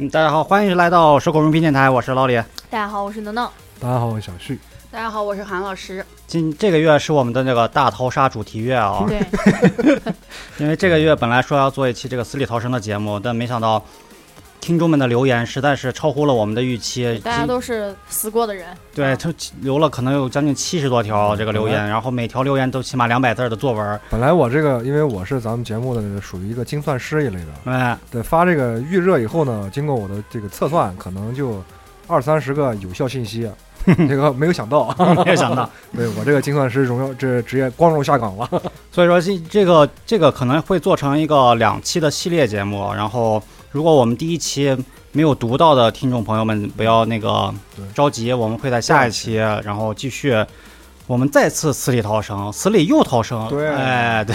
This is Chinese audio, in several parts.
嗯，大家好，欢迎来到手口容评电台，我是老李。大家好，我是能能。大家好，我是小旭。大家好，我是韩老师。今这个月是我们的那个大逃杀主题月啊，对，因为这个月本来说要做一期这个死里逃生的节目，但没想到听众们的留言实在是超乎了我们的预期。大家都是死过的人。对，他留了可能有将近七十多条这个留言，然后每条留言都起码两百字的作文。本来我这个，因为我是咱们节目的属于一个精算师一类的，哎，对，发这个预热以后呢，经过我的这个测算，可能就二三十个有效信息。这个没有想到，没有想到，对我这个精算师荣耀这职业光荣下岗了。所以说这这个这个可能会做成一个两期的系列节目。然后，如果我们第一期没有读到的听众朋友们，不要那个着急，我们会在下一期，然后继续，我们再次死里逃生，死里又逃生。对，哎，对，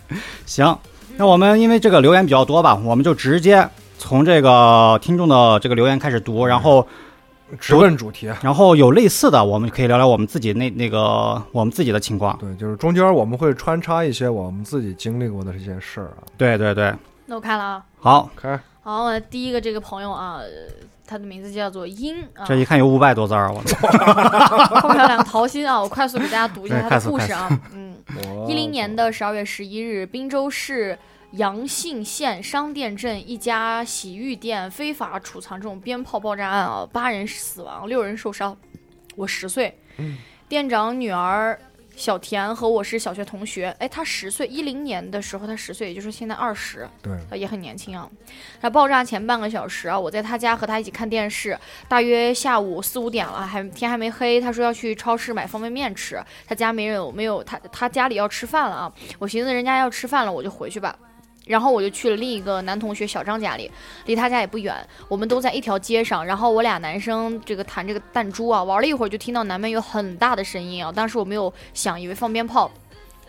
行，那我们因为这个留言比较多吧，我们就直接从这个听众的这个留言开始读，然后。直问主题，然后有类似的，我们可以聊聊我们自己那那个我们自己的情况。对，就是中间我们会穿插一些我们自己经历过的这些事儿啊。对对对，那我看了啊。好，开。好，我的第一个这个朋友啊，他的名字叫做殷。这一看有五百多字儿，我操！后面有两个桃心啊，我快速给大家读一下他的故事啊。嗯，一零年的十二月十一日，滨州市。阳信县商店镇一家洗浴店非法储藏这种鞭炮爆炸案啊，八人死亡，六人受伤。我十岁，店长女儿小田和我是小学同学。哎，他十岁，一零年的时候他十岁，也就是现在二十，对，也很年轻啊。他爆炸前半个小时啊，我在他家和他一起看电视，大约下午四五点了，还天还没黑。他说要去超市买方便面吃，他家没人，没有他，他家里要吃饭了啊。我寻思人家要吃饭了，我就回去吧。然后我就去了另一个男同学小张家里，离他家也不远，我们都在一条街上。然后我俩男生这个弹这个弹珠啊，玩了一会儿，就听到南门有很大的声音啊。当时我没有想，以为放鞭炮。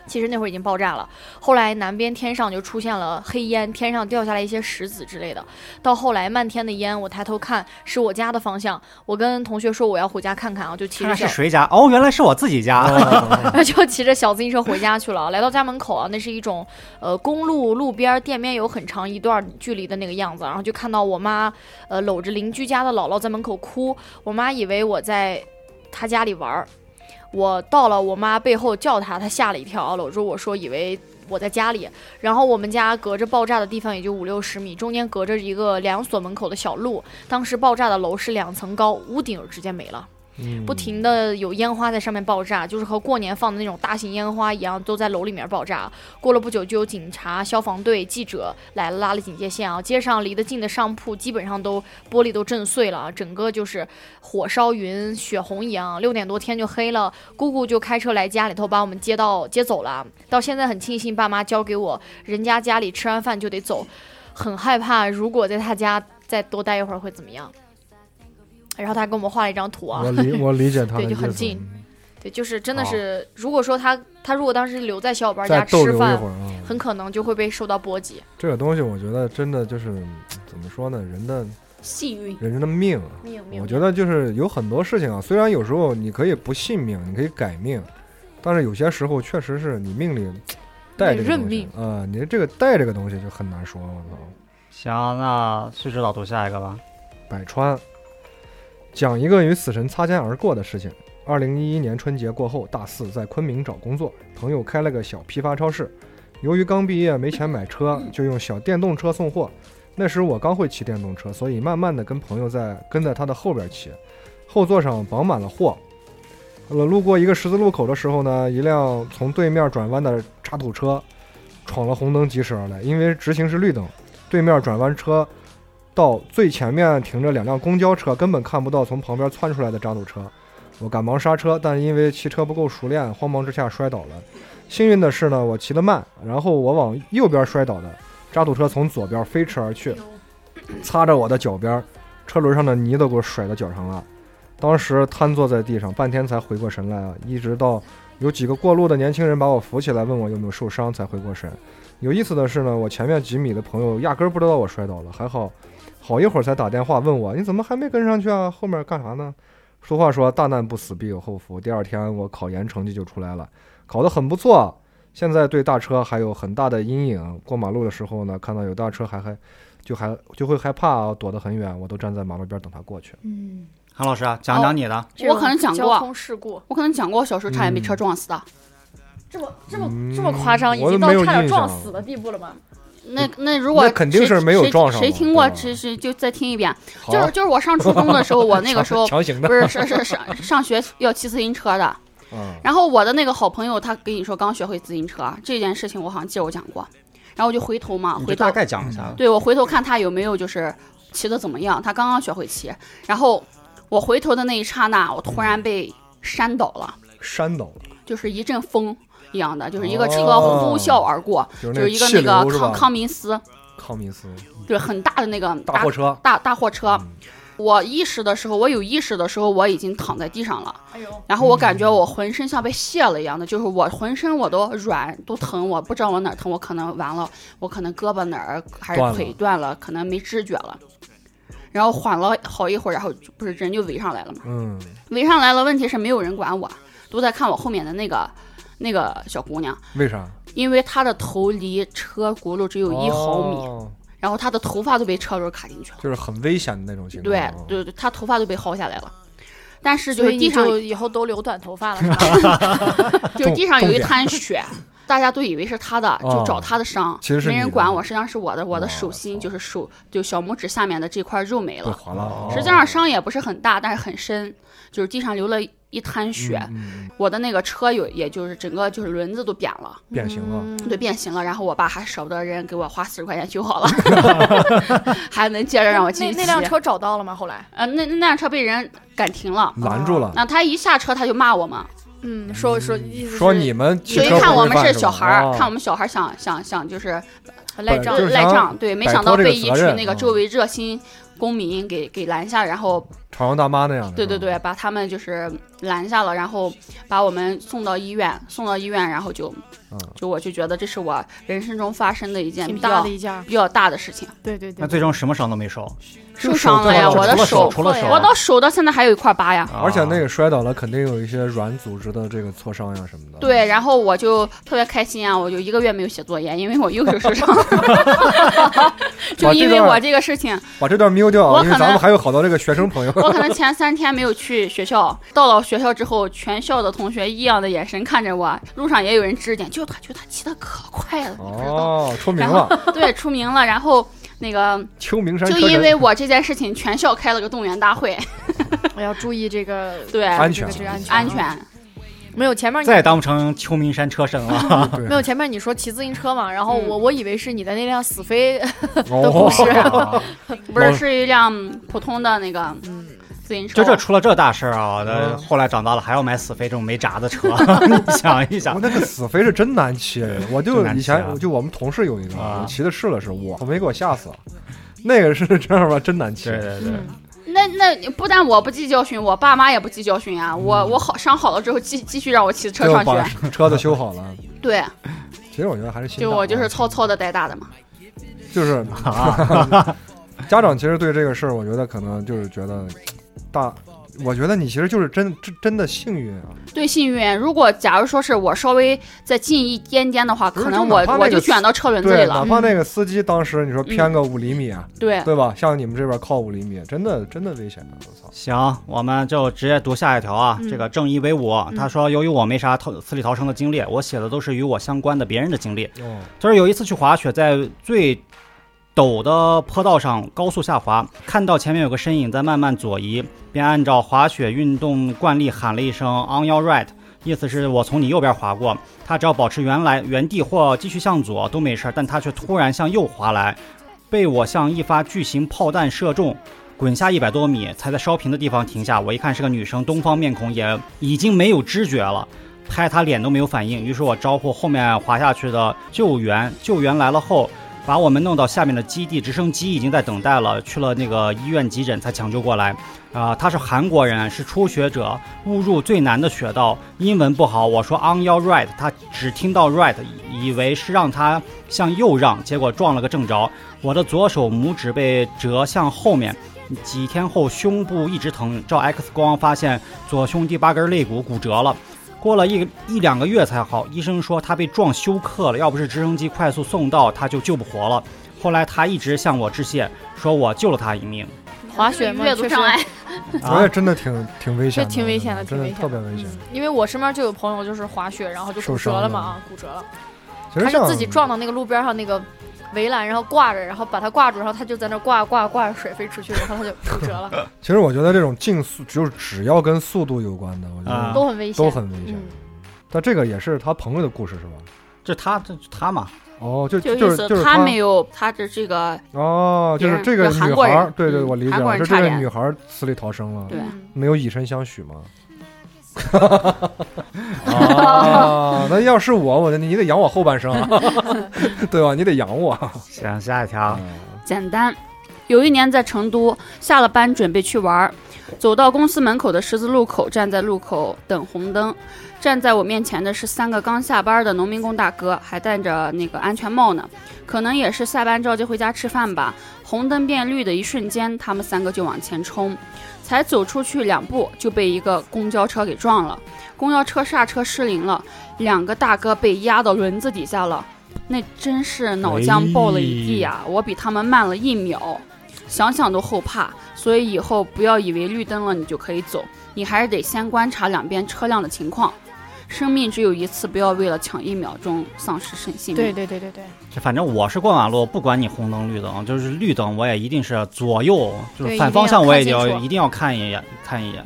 其实那会儿已经爆炸了，后来南边天上就出现了黑烟，天上掉下来一些石子之类的。到后来漫天的烟，我抬头看是我家的方向，我跟同学说我要回家看看啊，就骑着是谁家？哦，原来是我自己家，就骑着小自行车回家去了。来到家门口啊，那是一种呃公路路边店面有很长一段距离的那个样子，然后就看到我妈呃搂着邻居家的姥姥在门口哭，我妈以为我在她家里玩儿。我到了，我妈背后叫她，她吓了一跳，搂住我说，以为我在家里。然后我们家隔着爆炸的地方也就五六十米，中间隔着一个两所门口的小路。当时爆炸的楼是两层高，屋顶直接没了。不停的有烟花在上面爆炸，就是和过年放的那种大型烟花一样，都在楼里面爆炸。过了不久，就有警察、消防队、记者来了，拉了警戒线啊。街上离得近的商铺基本上都玻璃都震碎了，整个就是火烧云、血红一样。六点多天就黑了，姑姑就开车来家里头把我们接到接走了。到现在很庆幸爸妈交给我，人家家里吃完饭就得走，很害怕如果在他家再多待一会儿会怎么样。然后他给我们画了一张图啊，我理我理解他，对，就很近，对，就是真的是，如果说他他如果当时留在小伙伴家吃饭，很可能就会被受到波及。这个东西我觉得真的就是怎么说呢，人的幸运，人的命，命命。我觉得就是有很多事情啊，虽然有时候你可以不信命，你可以改命，但是有些时候确实是你命里带这个东西啊，你这个带这个东西就很难说。我操，行，那旭指导读下一个吧，百川。讲一个与死神擦肩而过的事情。二零一一年春节过后，大四在昆明找工作，朋友开了个小批发超市。由于刚毕业没钱买车，就用小电动车送货。那时我刚会骑电动车，所以慢慢的跟朋友在跟在他的后边骑，后座上绑满了货。呃，路过一个十字路口的时候呢，一辆从对面转弯的渣土车闯了红灯疾驶而来，因为直行是绿灯，对面转弯车。到最前面停着两辆公交车，根本看不到从旁边窜出来的渣土车。我赶忙刹车，但因为骑车不够熟练，慌忙之下摔倒了。幸运的是呢，我骑得慢，然后我往右边摔倒的渣土车从左边飞驰而去，擦着我的脚边，车轮上的泥都给我甩到脚上了。当时瘫坐在地上，半天才回过神来啊！一直到有几个过路的年轻人把我扶起来，问我有没有受伤，才回过神。有意思的是呢，我前面几米的朋友压根儿不知道我摔倒了，还好。好一会儿才打电话问我，你怎么还没跟上去啊？后面干啥呢？俗话说，大难不死必有后福。第二天我考研成绩就出来了，考得很不错，现在对大车还有很大的阴影。过马路的时候呢，看到有大车还还就还就会害怕，躲得很远，我都站在马路边等他过去。嗯，韩老师啊，讲讲你的。这我可能讲交过通事故，我可能讲过，我小时候差点被车撞死的。这么这么嗯这么夸张，已我都没有经到差点印象撞死的地步了吗？那那如果那肯定是谁没有谁撞上嘛谁听过，谁谁就再听一遍。好。就是就是我上初中的时候，我那个 时候强行的不，是是是上上学要骑自行车的，嗯，然后我的那个好朋友他跟你说刚学会自行车这件事情，我好像记得我讲过，然后我就回头嘛，回头大概讲一下。对我回头看他有没有就是骑的怎么样，他刚刚学会骑，然后我回头的那一刹那，我突然被扇倒了，扇倒了，就是一阵风一样的，就是一个车哦呼啸而过，就是就是一个那个康康明斯，康明斯。就是很大的那个大货车，大大货车。嗯。我意识的时候，我有意识的时候，我已经躺在地上了。哎呦，然后我感觉我浑身像被卸了一样的，就是我浑身我都软都疼，我不知道我哪儿疼，我可能完了，我可能胳膊哪儿还是断了。腿断了，可能没知觉了。然后缓了好一会儿，然后不是人就围上来了嘛，嗯，围上来了，问题是没有人管我，都在看我后面的那个那个小姑娘，为啥？因为她的头离车轱辘只有一毫米，哦然后她的头发都被车轮卡进去了。就是很危险的那种情况。对哦对对，他头发都被薅下来了，但是就是地上就以后都留短头发了，是吧？就是地上有一滩血，大家都以为是他的，就找他的伤，其实是没人管我，实际上是我的，我的手心就是手就小拇指下面的这块肉没被了，划了。实际上伤也不是很大，但是很深，就是地上流了一滩血，嗯嗯嗯。我的那个车有也就是整个就是轮子都扁了。变形了。嗯对，变形了，然后我爸还舍不得人给我花四十块钱修好了，还能接着让我继那续骑。那辆车找到了吗？后来，呃，那那辆车被人赶停了，拦住了，那他一下车他就骂我们，嗯，说说意思是说你们汽所以车看我们是小孩儿，哦看我们小孩儿想想想就是赖账赖账，对，没想到被一群那个周围热心公民给给拦下，然后朝阳大妈那样的。对对对，把他们就是拦下了，然后把我们送到医院，送到医院，然后就嗯，就我就觉得这是我人生中发生的一件比较大的一件，比较大的事情，对对对那。最终什么伤都没受，受伤了呀，我的手，除了手，我的手到现在还有一块疤呀。而且那个个摔倒了，肯定有一些软组织的这个挫伤呀什么的。对，然后我就特别开心啊！我就一个月没有写作业，因为我右手受伤，就因为我这个事情，把这段瞄掉啊，因为咱们还有好多这个学生朋友。我可能前三天没有去学校，到了学校之后，全校的同学异样的眼神看着我，路上也有人指点，就他，就他骑的可快了，你不知道？哦，出名然后了，对，出名了，然后那个 秋名山就因为我这件事情，全校开了个动员大会，我要注意这个 对，安全这个安全安全，没有前面你再也当不成秋名山车神了。没有前面你说骑自行车嘛，然后嗯我我以为是你的那辆死飞，的故事啊 不是是一辆普通的那个嗯，自行车，就这出了这大事儿啊！我的嗯后来长大了还要买死飞这种没闸的车，你想一我想，那个死飞是真难骑，我就以前就我们同事有一个，啊我骑的试了试，我我没给我吓死了。那个是这样吧，真难骑对。对对，嗯那那不但我不记教训，我爸妈也不记教训啊！我我好伤好了之后，继继续让我骑车上学。车子修好了。对，其实我觉得还是就我就是操操的带大的嘛。就是啊，家长其实对这个事儿，我觉得可能就是觉得大，我觉得你其实就是真真真的幸运啊。对，幸运。如果假如说是我稍微再近一点点的话，可能我我就卷到车轮子里了，哪。怕那个司机当时你说偏个五厘米啊，对，对吧？像你们这边靠五厘米，真的真的危险啊！我操，行，我们就直接读下一条啊。嗯这个正义威武，他说，由于我没啥逃死里逃生的经历，我写的都是与我相关的别人的经历。哦，就是有一次去滑雪，在最陡的坡道上高速下滑，看到前面有个身影在慢慢左移，便按照滑雪运动惯例喊了一声 “on your right”，意思是我从你右边滑过。他只要保持原来原地或继续向左都没事，但他却突然向右滑来，被我像一发巨型炮弹射中。滚下一百多米，才在稍平的地方停下。我一看是个女生，东方面孔，也已经没有知觉了。拍她脸都没有反应，于是我招呼后面滑下去的救援。救援来了后，把我们弄到下面的基地，直升机已经在等待了。去了那个医院急诊才抢救过来。啊、他是韩国人，是初学者，误入最难的雪道，英文不好。我说 on your right，他只听到 right，以为是让他向右让，结果撞了个正着。我的左手拇指被折向后面。几天后，胸部一直疼，照 X 光发现左胸第八根肋骨骨折了。过了一一两个月才好。医生说他被撞休克了，要不是直升机快速送到，他就救不活了。后来他一直向我致谢，说我救了他一命。滑雪吗，确实阅读障碍，我也真的挺挺危险的，这挺危险的真的特别危险。嗯因为我身边就有朋友就是滑雪，然后就骨折了嘛，啊，骨折了。其实他是自己撞到那个路边上那个围栏，然后挂着，然后把它挂住，然后他就在那挂挂挂着水飞出去，然后他就 骨折了，其实我觉得这种竞速就是只要跟速度有关的，我觉啊得都很危险，都很危险嗯。但这个也是他朋友的故事是吧？就他这他嘛，哦，就就意思就是就是他没有他的这个哦，就是这个女孩，对对，嗯我理解了，就这个女孩死里逃生了，对嗯没有以身相许吗？啊，那要是我，我你得养我后半生啊，对吧？你得养我。行，下一条。简单。有一年在成都，下了班准备去玩儿，走到公司门口的十字路口，站在路口等红灯。站在我面前的是三个刚下班的农民工大哥，还戴着那个安全帽呢，可能也是下班着急回家吃饭吧。红灯变绿的一瞬间，他们三个就往前冲，才走出去两步就被一个公交车给撞了。公交车刹车失灵了，两个大哥被压到轮子底下了。那真是脑浆爆了一地呀、我比他们慢了一秒，想想都后怕。所以以后不要以为绿灯了你就可以走，你还是得先观察两边车辆的情况。生命只有一次，不要为了抢一秒钟丧失生性命。对对对对对，这反正我是过马路，不管你红灯绿灯，就是绿灯我也一定是左右，就是反方向我也要一定要看一定要看一眼看一眼。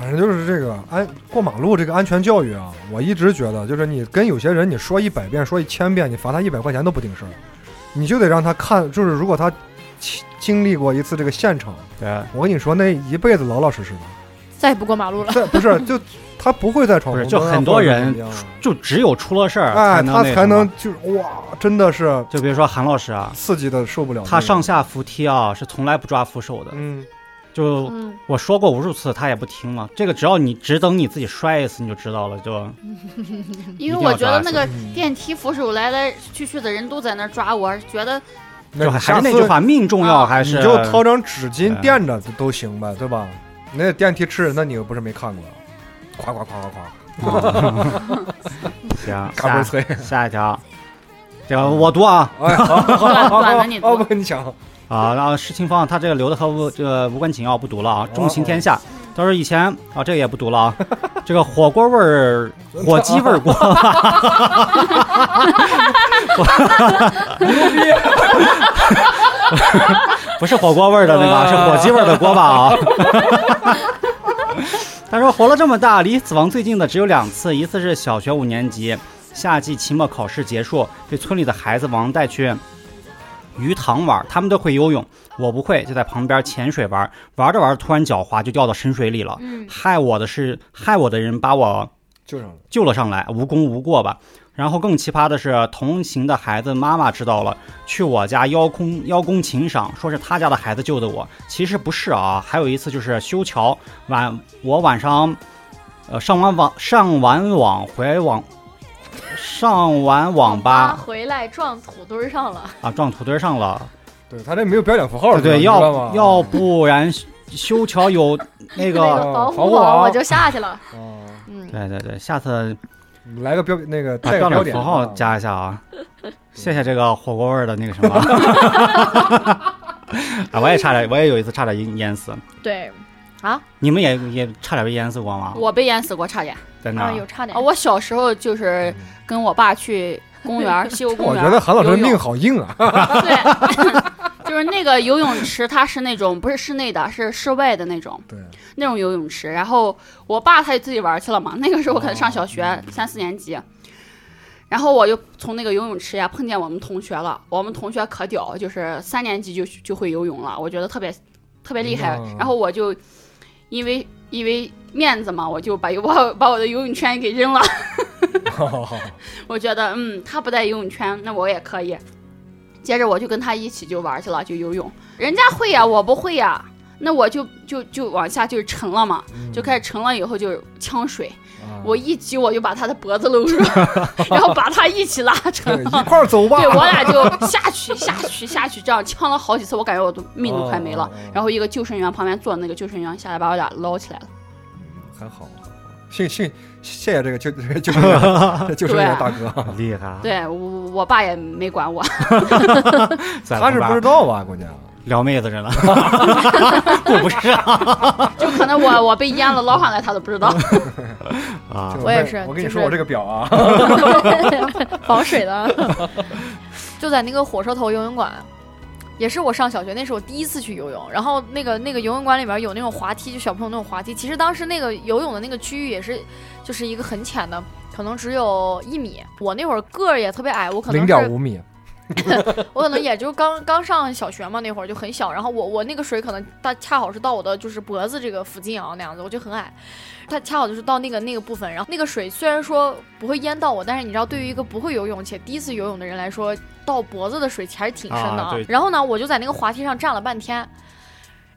反正就是这个安过马路这个安全教育啊，我一直觉得，就是你跟有些人你说一百遍说一千遍，你罚他一百块钱都不顶事儿，你就得让他看，就是如果他经经历过一次这个现场，对，我跟你说，那一辈子老老实实的，再也不过马路了。这不是就他不会再闯不是红灯啊就很多或者人怎么样啊就只有出了事儿他才什么。能就是哇，真的是就比如说韩老师啊，刺激的受不了那种。他上下扶梯啊是从来不抓扶手的，嗯，就嗯，我说过无数次，他也不听嘛。这个只要你只等你自己摔一次你就知道了，就因为我觉得那个嗯电梯扶手来来去去的人都在那儿抓我，觉得那还是那句话，命重要啊还是你就掏张纸巾嗯垫着都行呗，对吧？那电梯吃人，那你又不是没看过，夸夸夸夸夸 行，嘎嘣下脆。下一条，这个我读啊哎，好好好短好短的你读哦，不，你讲。啊，然后施清芳他这个留的和无这个无关紧要不读了啊，重情天下。他说以前啊，这个也不读了啊，这个火锅味儿、火鸡味儿锅，不是火锅味儿的那个啊，是火鸡味儿的锅巴啊。他说活了这么大，离死亡最近的只有两次，一次是小学五年级夏季期末考试结束，被村里的孩子王带去鱼塘玩，他们都会游泳，我不会，就在旁边潜水玩，玩着玩着突然脚滑就掉到深水里了。嗯，害我的是害我的人把我救上了。救了上来，无功无过吧。然后更奇葩的是，同行的孩子妈妈知道了，去我家邀功邀功请赏，说是他家的孩子救的我。其实不是啊，还有一次就是修桥晚，我晚上，呃上完网上完网回网，上完网吧回来撞土堆上了，啊撞土堆上了，对他这没有标点符号，对要要不然修桥有那那个，保护防护网网我就下去了。哦嗯，对对对，下次来个标那个把标带标点点符号加一下啊！谢谢这个火锅味儿的那个什么。啊，我也差点，我也有一次差点淹淹死。对，啊你们也也差点被淹死过吗？我被淹死过，差点。啊，在那儿有差点啊，。我小时候就是跟我爸去公园儿，西湖公园儿。我觉得韩老师的命好硬啊！对，就是那个游泳池，它是那种不是室内的，是室外的那种对，那种游泳池。然后我爸他就自己玩去了嘛，那个时候我可能上小学、哦三四年级。然后我就从那个游泳池呀碰见我们同学了，我们同学可屌，就是三年级就就会游泳了，我觉得特别特别厉害嗯。然后我就因为因为面子嘛，我就把把 把我的游泳圈给扔了。好好好，我觉得，嗯，他不带游泳圈，那我也可以。接着我就跟他一起就玩去了，就游泳。人家会呀，我不会呀，那我就就就往下就沉了嘛，就开始沉了以后就呛水，啊我一举我就把他的脖子搂住，然后把他一起拉扯。一块儿走吧。对我俩就下去下去下去，这样呛了好几次，我感觉我都命都快没了。然后一个救生员旁边坐那个救生员下来把我俩捞起来了。还好，谢谢谢谢这个救 救生员 救生员大哥，厉害，对我我爸也没管我，他是不知道吧？关键撩妹子着呢，我不是啊，就可能我我被淹了捞上来，他都不知道。啊，我也是我跟你说，我这个表啊，防水的，就在那个火车头游泳馆，也是我上小学那是我第一次去游泳。然后那个那个游泳馆里边有那种滑梯，就小朋友那种滑梯。其实当时那个游泳的那个区域也是，就是一个很浅的，可能只有一米。我那会儿个儿也特别矮，我可能零点五米，我可能也就刚刚上小学嘛，那会儿就很小，然后我我那个水可能它恰好是到我的就是脖子这个附近啊那样子，我就很矮，它恰好就是到那个那个部分，然后那个水虽然说不会淹到我，但是你知道对于一个不会游泳且第一次游泳的人来说，到脖子的水还是挺深的啊对然后呢，我就在那个滑梯上站了半天。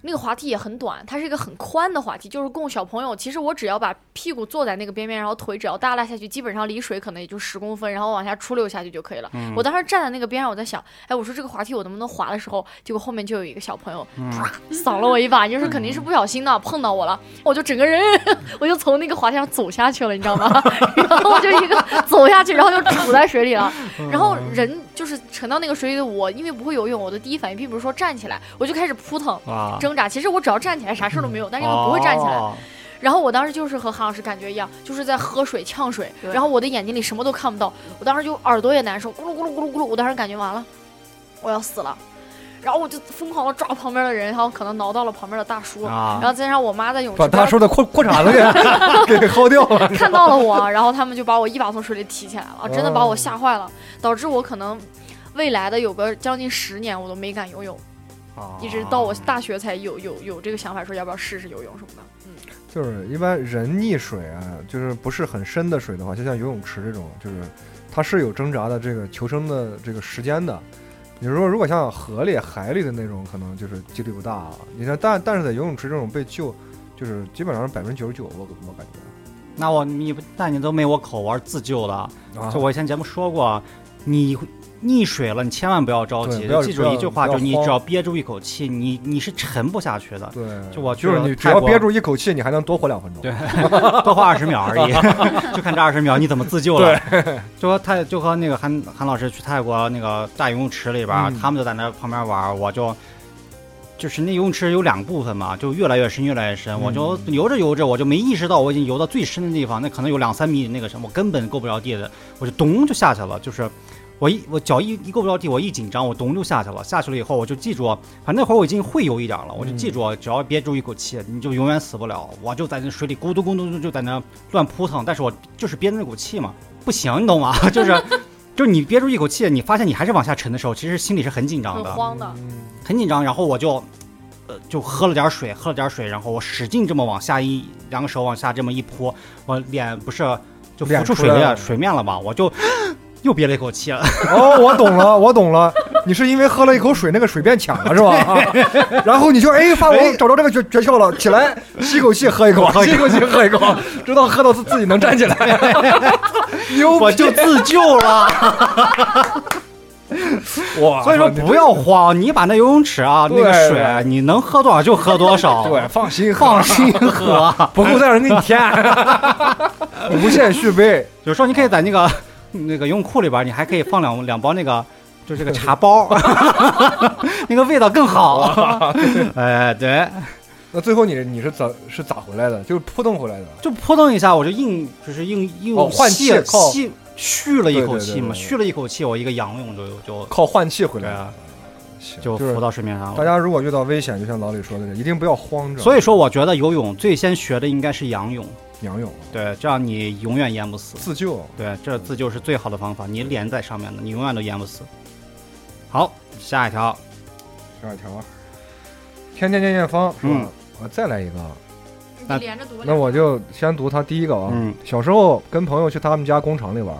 那个滑梯也很短，它是一个很宽的滑梯，就是供小朋友。其实我只要把屁股坐在那个边边，然后腿只要耷拉下去，基本上离水可能也就十公分，然后往下出溜下去就可以了。嗯我当时站在那个边上，我在想，哎，我说这个滑梯我能不能滑的时候，结果后面就有一个小朋友嗯啪扫了我一把，就是肯定是不小心的碰到我了，我就整个人我就从那个滑梯上走下去了，你知道吗？然后我就一个走下去，然后就杵在水里了，然后人就是沉到那个水里的我，因为不会游泳，我的第一反应并不是说站起来，我就开始扑腾。啊，挣扎，其实我只要站起来啥事儿都没有，但是因为不会站起来，哦。然后我当时就是和韩老师感觉一样，就是在喝水呛水，然后我的眼睛里什么都看不到，我当时就耳朵也难受，咕噜咕噜咕噜咕噜，我当时感觉完了，我要死了，然后我就疯狂的抓旁边的人，然后可能挠到了旁边的大叔，啊然后再加上我妈在泳池把大叔的裤裤衩子 给给薅掉了。看到了我，然后他们就把我一把从水里提起来了，真的把我哦吓坏了，导致我可能未来的有个将近十年我都没敢游泳，啊一直到我大学才有有有这个想法，说要不要试试游泳什么的。嗯，就是一般人溺水啊，就是不是很深的水的话，就像游泳池这种，就是它是有挣扎的这个求生的这个时间的。你说如果像河里、海里的那种，可能就是几率不大啊。你看，但但是在游泳池这种被救，就是基本上百分之九十九，我我感觉。那我你不那你都没我口，我是自救的。啊就我以前节目说过，你溺水了，你千万不要着急要，记住一句话，就是你只要憋住一口气，你你是沉不下去的。对，就我就是你只要憋住一口气，你还能多活两分钟。对 多活二十秒而已，就看这二十秒你怎么自救了。就和泰就和那个韩韩老师去泰国那个大游泳池里边，嗯他们就在那旁边玩，我就。就是那游泳池有两部分嘛，就越来越深，越来越深。嗯我就游着游着，我就没意识到我已经游到最深的地方，那可能有两三米那个什么，我根本够不着地的，我就咚就下去了。就是我一我脚一一够不着地，我一紧张，我咚就下去了。下去了以后，我就记住，反正那会儿我已经会游一点了，我就记住，只要憋住一口气，你就永远死不了。我就在那水里咕嘟咕嘟就在那乱扑腾，但是我就是憋着那口气嘛，不行，你懂吗？就是 就是你憋住一口气，你发现你还是往下沉的时候，其实心里是很紧张的，很慌的。嗯很紧张。然后我就呃就喝了点水，喝了点水，然后我使劲这么往下一两个手往下这么一扑，我脸不是就浮出水面水面了嘛，我就又憋了一口气了。哦，我懂了，我懂了，你是因为喝了一口水，那个水变浅了是吧？啊然后你就哎，发我找着这个诀诀窍了，起来吸口气喝一口，吸口气喝一口，直到喝到自自己能站起来，牛逼！我就自救了，哇，所以说不要慌，你把那游泳池啊那个水你能喝多少就喝多少，对，放心喝。放心喝。不够再让人给你添，无限续杯。有时候你可以在那个那个游泳裤里边，你还可以放两两包那个，就这个茶包，那个味道更好。哎，对，那最后你你是咋是咋回来的？就是扑腾回来的。就扑腾一下，我就硬就是硬硬哦换气吸靠吸续了一口气嘛，对对对续了一口气，我一个仰泳就就靠换气回来的对啊，就浮到水面上了大。家如果遇到危险，就像老李说的，一定不要慌着。所以说，我觉得游泳最先学的应该是仰泳，仰泳对，这样你永远淹不死。自救，对，这自救是最好的方法，你脸在上面的，你永远都淹不死。好，下一条，下一条啊，天天念念方是吧嗯？我再来一个，那连着读那我就先读他第一个啊。嗯小时候跟朋友去他们家工厂里玩，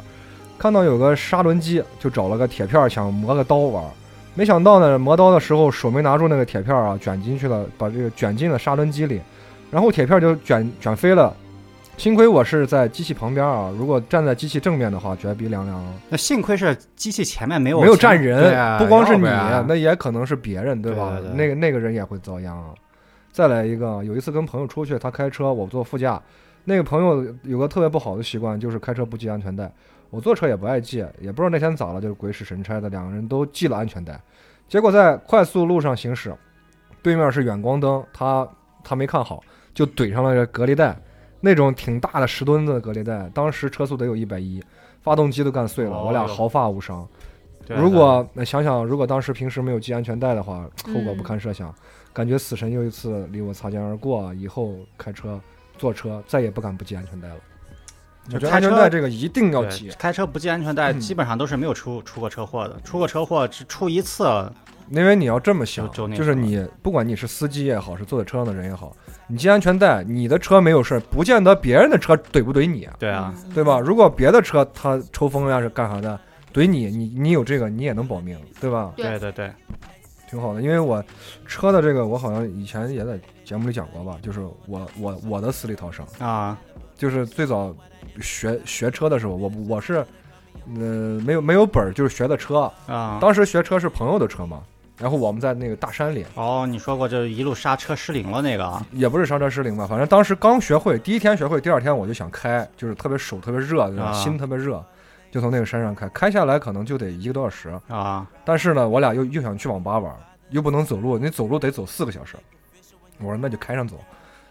看到有个砂轮机，就找了个铁片想磨个刀玩。没想到呢，磨刀的时候手没拿住那个铁片啊，卷进去了，把这个卷进了砂轮机里，然后铁片就卷卷飞了。幸亏我是在机器旁边啊，如果站在机器正面的话，绝逼凉凉。那幸亏是机器前面没有没有站人，啊不光是你，那也可能是别人，对吧？对对对那个那个人也会遭殃啊。再来一个，有一次跟朋友出去，他开车，我坐副驾，那个朋友有个特别不好的习惯，就是开车不系安全带。我坐车也不爱系，也不知道那天咋了，就是鬼使神差的，两个人都系了安全带。结果在快速路上行驶，对面是远光灯，他他没看好，就怼上了这隔离带，那种挺大的十吨的隔离带，当时车速得有一百一，发动机都干碎了，哦我俩毫发无伤。如果那想想，如果当时平时没有系安全带的话，后果不嗯堪设想。感觉死神又一次离我擦肩而过，以后开车、坐车再也不敢不系安全带了。我觉得安全就开车带这个一定要系，开车不系安全带，嗯基本上都是没有出出过车祸的。出过车祸只出一次，因为你要这么想，就就是你不管你是司机也好，是坐在车上的人也好，你系安全带，你的车没有事儿，不见得别人的车怼不怼你啊，对啊，对吧？如果别的车他抽风呀是干啥的，怼你，你你有这个你也能保命，对吧？对。对对对，挺好的，因为我车的这个，我好像以前也在节目里讲过吧，就是我我我的死里逃生，啊，就是最早学学车的时候，我我是呃没有没有本儿，就是学的车，啊，当时学车是朋友的车嘛，然后我们在那个大山里，哦，你说过这一路刹车失灵了那个啊，也不是刹车失灵吧，反正当时刚学会，第一天学会，第二天我就想开，就是特别手特别热，啊。心特别热，就从那个山上开，开下来可能就得一个多小时，啊，但是呢，我俩又又想去网吧玩，又不能走路，你走路得走四个小时。我说那就开上走，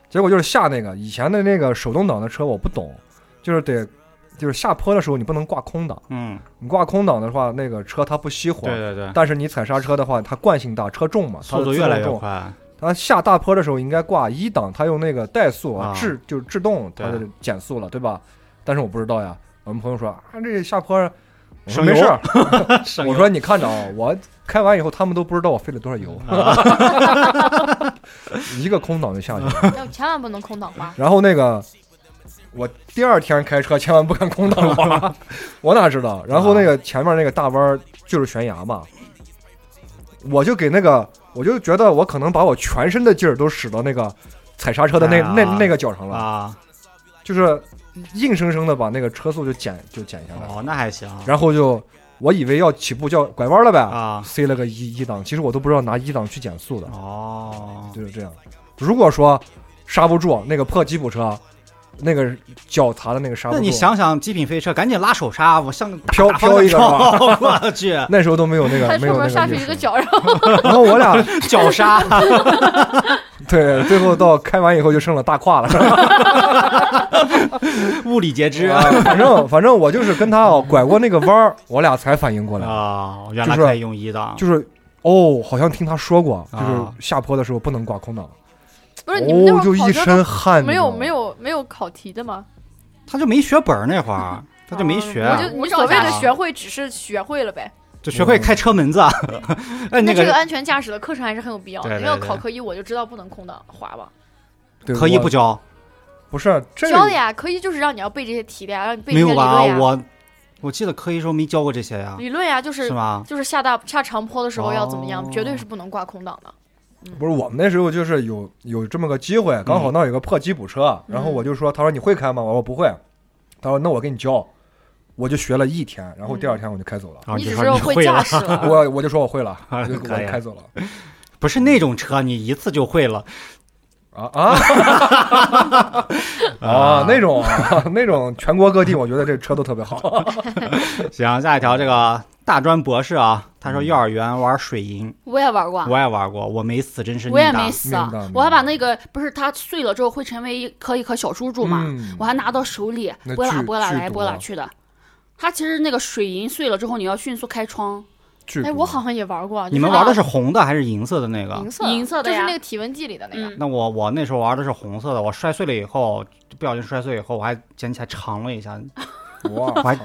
结果就是下那个以前的那个手动挡的车我不懂，就是得就是下坡的时候你不能挂空挡，嗯，你挂空挡的话，那个车它不熄火。对对对，但是你踩刹车的话，它惯性大，车重嘛，它的速度越来越重。快，它下大坡的时候应该挂一档，它用那个怠速啊啊制就是制动它的减速了，对吧？但是我不知道呀，我们朋友说啊这下坡，我说省油没事儿，我说你看着啊，我开完以后，他们都不知道我费了多少油，一个空档就下去了。要千万不能空档吧。然后那个，我第二天开车千万不敢空挡滑，我哪知道？然后那个前面那个大弯儿就是悬崖嘛，我就给那个，我就觉得我可能把我全身的劲儿都使到那个踩刹车的那、哎那那个脚上了，啊，就是硬生生的把那个车速就减就减下来。了，哦，那还行，然后就我以为要起步叫拐弯了呗，啊，塞了个一一档，其实我都不知道拿一档去减速的，哦，就是这样。如果说刹不住那个破吉普车，那个脚踏的那个刹不住，那你想想，极品飞车赶紧拉手刹，我像打飘飘一个我去，那时候都没有那个没有那个意识，是一个脚，然后然后我俩 脚刹，对最后到开完以后就剩了大胯了，物理截肢。啊反正反正我就是跟他哦拐过那个弯儿，我俩才反应过来，啊，原来用一档，就是哦，好像听他说过，就是啊。下坡的时候不能挂空档，不是你们那哦，就一会儿考车身汗，都没有没有没有考题的吗？他就没学本儿那会儿，他就没学，我就无你所谓的学会只是学会了呗。就学会开车门子。哎，那这个个安全驾驶的课程还是很有必要因为对考科一我就知道不能空档滑吧。对可以我不教？不是教的呀，科一就是让你要背这些题的呀，让你背这些理没有吧？论呀。我我记得科一时候没教过这些呀，理论呀，就是是吗？就是下大下长坡的时候要怎么样，哦绝对是不能挂空档的。不是我们那时候就是有有这么个机会，刚好那有个破吉普车，然后我就说，他说你会开吗？我说不会，他说那我给你教，我就学了一天，然后第二天我就开走了，然后你只是说你会驾了，驶。我我就说我会了，我就我就开走了。不是那种车，你一次就会了。啊 啊？啊。那种啊那种全国各地，我觉得这车都特别好，行，下一条这个大专博士啊，他说幼儿园玩水银，我也玩过，我也玩过，我没死，真是我也没死。我还把那个不是它碎了之后会成为一颗一颗小珠珠嘛，嗯。我还拿到手里拨拉拨拉来拨拉去的。它其实那个水银碎了之后，你要迅速开窗，哎，我好像也玩过。你们玩的是红的还是银色的那个？银？色银色的就是那个体温计里的那个。嗯，那我我那时候玩的是红色的，我摔碎了以后，不小心摔碎以后，我还捡起来尝了一下，我还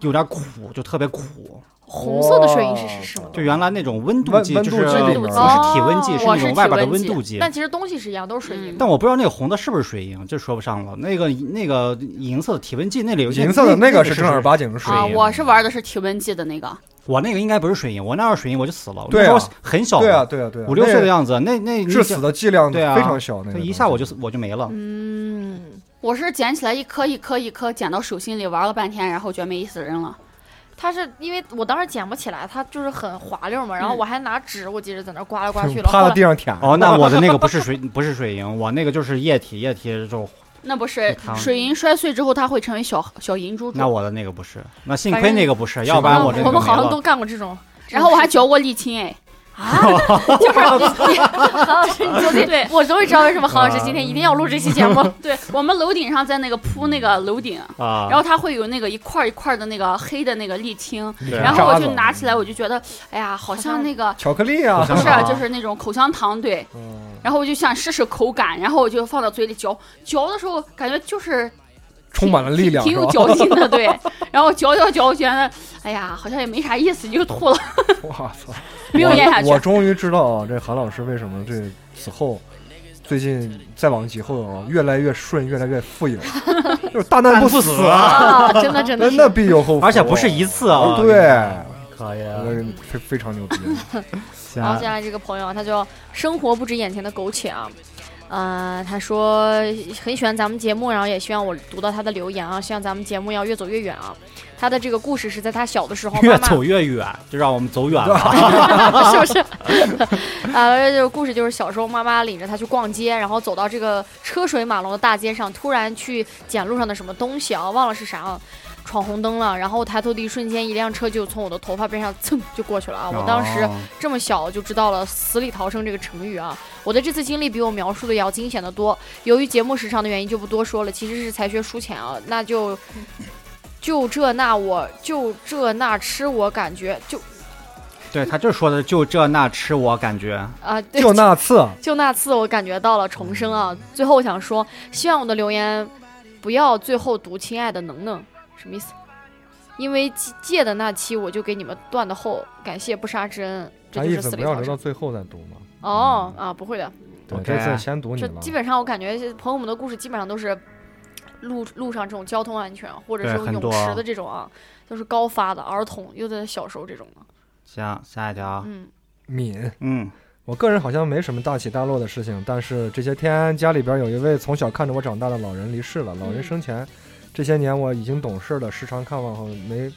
有点苦，就特别苦。红色的水银是是什么？就原来那种温度计，就是不是体温计，哦是那种外边的温度计。但其实东西是一样，都是水银。但我不知道那个红的是不是水银，这说不上了。那个那个银色的体温计那里有 银色的那个是正儿八经的水啊，银，我是玩的是体温计的那个，我那个应该不是水银，我那要是水银我就死了。对很小，对啊，对啊对啊，五六岁的样子，那那致死的剂量对啊非常小，那一下我就死我就没了。嗯，我是捡起来一颗一颗一颗捡到手心里玩了半天，然后觉得没意思扔了。它是因为我当时捡不起来，它就是很滑溜嘛，然后嗯我还拿纸，我记着在那刮来刮去了。趴地上舔，哦，那我的那个不是水 不是水银，我那个就是液体，液体就那不是水银摔碎之后，它会成为小小银珠珠。那我的那个不是，那幸亏那个不是，要不然我我这我们好像都干过这种。然后我还 嚼过沥青，哎，啊，就是你韩老师，你昨天对我终于知道为什么韩老师今天一定要录这期节目。对我们楼顶上在那个铺那个楼顶，啊，然后它会有那个一块一块的那个黑的那个沥青，对然后我就拿起来，我就觉得，哎呀，好像那个巧克力啊，不是就是那种口香糖，对。嗯，然后我就想试试口感，然后我就放到嘴里嚼，嚼的时候感觉就是充满了力量，挺有？嚼劲的，对。然后嚼嚼嚼，觉得哎呀，好像也没啥意思，就吐了，我操！没有咽下去我。我终于知道啊，这韩老师为什么这此后最近再往以后啊，越来越顺，越来越富有，就是大难不不死死啊，真的真的真的必有后福，而且不是一次啊，对，可以，呃非非常牛逼。然后接下来这个朋友啊，他就生活不止眼前的苟且啊。呃，他说很喜欢咱们节目，然后也希望我读到他的留言啊，希望咱们节目要越走越远啊。他的这个故事是在他小的时候，越妈妈走越远，就让我们走远了。是不是？啊，这个故事就是小时候妈妈领着他去逛街，然后走到这个车水马龙的大街上，突然去捡路上的什么东西啊，忘了是啥啊。闯红灯了，然后抬头的一瞬间，一辆车就从我的头发边上蹭就过去了啊！我当时哦这么小就知道了“死里逃生”这个成语啊！我的这次经历比我描述的要惊险的多。由于节目时长的原因，就不多说了。其实是才学书浅啊，那就就这那我就这那吃，我感觉就对他就说的就这那吃，我感觉啊，对就那次，就那次我感觉到了重生啊！最后我想说，希望我的留言不要最后读“亲爱的能能”，什么意思？因为借借的那期我就给你们断的后，感谢不杀之恩，这意思？就是死里逃生。不要留到最后再读嘛。哦啊，不会的，对，这次先读你了。这基本上我感觉朋友们的故事基本上都是路路上这种交通安全，或者说泳池的这种啊，都是高发的儿童，又在小时候这种的。行，下一条，嗯，敏，嗯，我个人好像没什么大起大落的事情，但是这些天家里边有一位从小看着我长大的老人离世了。老人嗯生前这些年我已经懂事了，时常看望后没，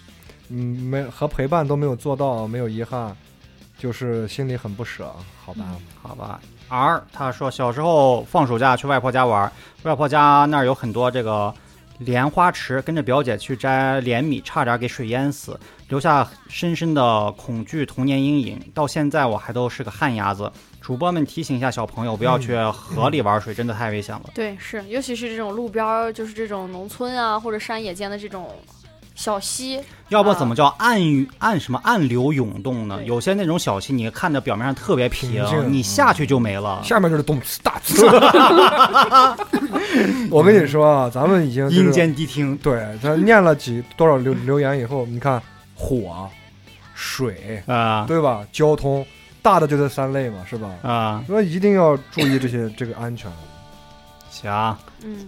嗯，没和陪伴都没有做到，没有遗憾，就是心里很不舍。好吧，好吧。R 他说小时候放暑假去外婆家玩，外婆家那儿有很多这个莲花池，跟着表姐去摘莲米，差点给水淹死，留下深深的恐惧童年阴影。到现在我还都是个旱鸭子。主播们提醒一下小朋友，不要去河里玩水，真的太危险了。对，是，尤其是这种路边儿，就是这种农村啊或者山野间的这种小溪，要不怎么叫暗暗什么暗流涌动呢？有些那种小溪，你看着表面上特别平你下去就没了。下面就是动次大次。我跟你说啊，咱们已经就是阴间谛听，对，咱念了几多少留留言以后，你看火、水，啊对吧？交通，大的就这三类嘛，是吧？啊，所以一定要注意这些 这个安全。行，嗯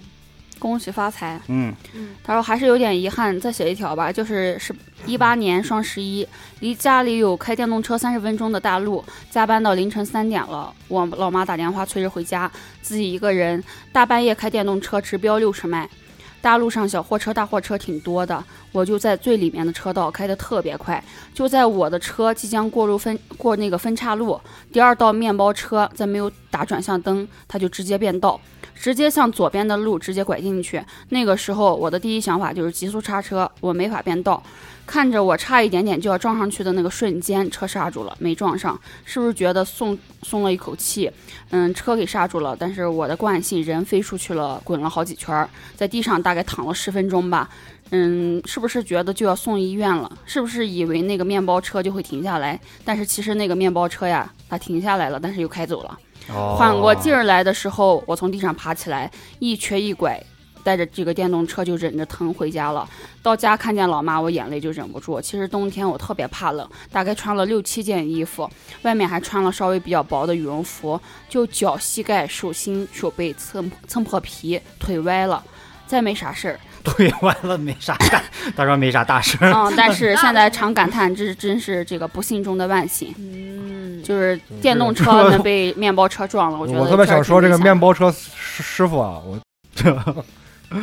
恭喜发财。嗯，嗯他说还是有点遗憾，再写一条吧，就是是一八年双十一，离家里有开电动车三十分钟的大路，加班到凌晨三点了，我老妈打电话催着回家，自己一个人大半夜开电动车，直飙六十迈。大路上小货车、大货车挺多的，我就在最里面的车道开得特别快。就在我的车即将过路分过那个分岔路，第二道面包车在没有打转向灯，它就直接变道，直接向左边的路直接拐进去。那个时候我的第一想法就是急速刹车，我没法变道。看着我差一点点就要撞上去的那个瞬间，车刹住了，没撞上，是不是觉得松松了一口气？嗯，车给刹住了，但是我的惯性人飞出去了，滚了好几圈，在地上大概躺了十分钟吧。嗯，是不是觉得就要送医院了？是不是以为那个面包车就会停下来？但是其实那个面包车呀，它停下来了，但是又开走了。缓过劲儿来的时候，我从地上爬起来，一瘸一拐，带着这个电动车就忍着疼回家了。到家看见老妈，我眼泪就忍不住。其实冬天我特别怕冷，大概穿了六七件衣服，外面还穿了稍微比较薄的羽绒服，就脚、膝盖、手心、手背蹭蹭破皮，腿歪了，再没啥事儿。腿歪了没啥大，他说没啥大事儿。嗯，但是现在常感叹，这真是这个不幸中的万幸。嗯，就是电动车能被面包车撞了，我觉得我特别想说这个面包。车师师傅啊，我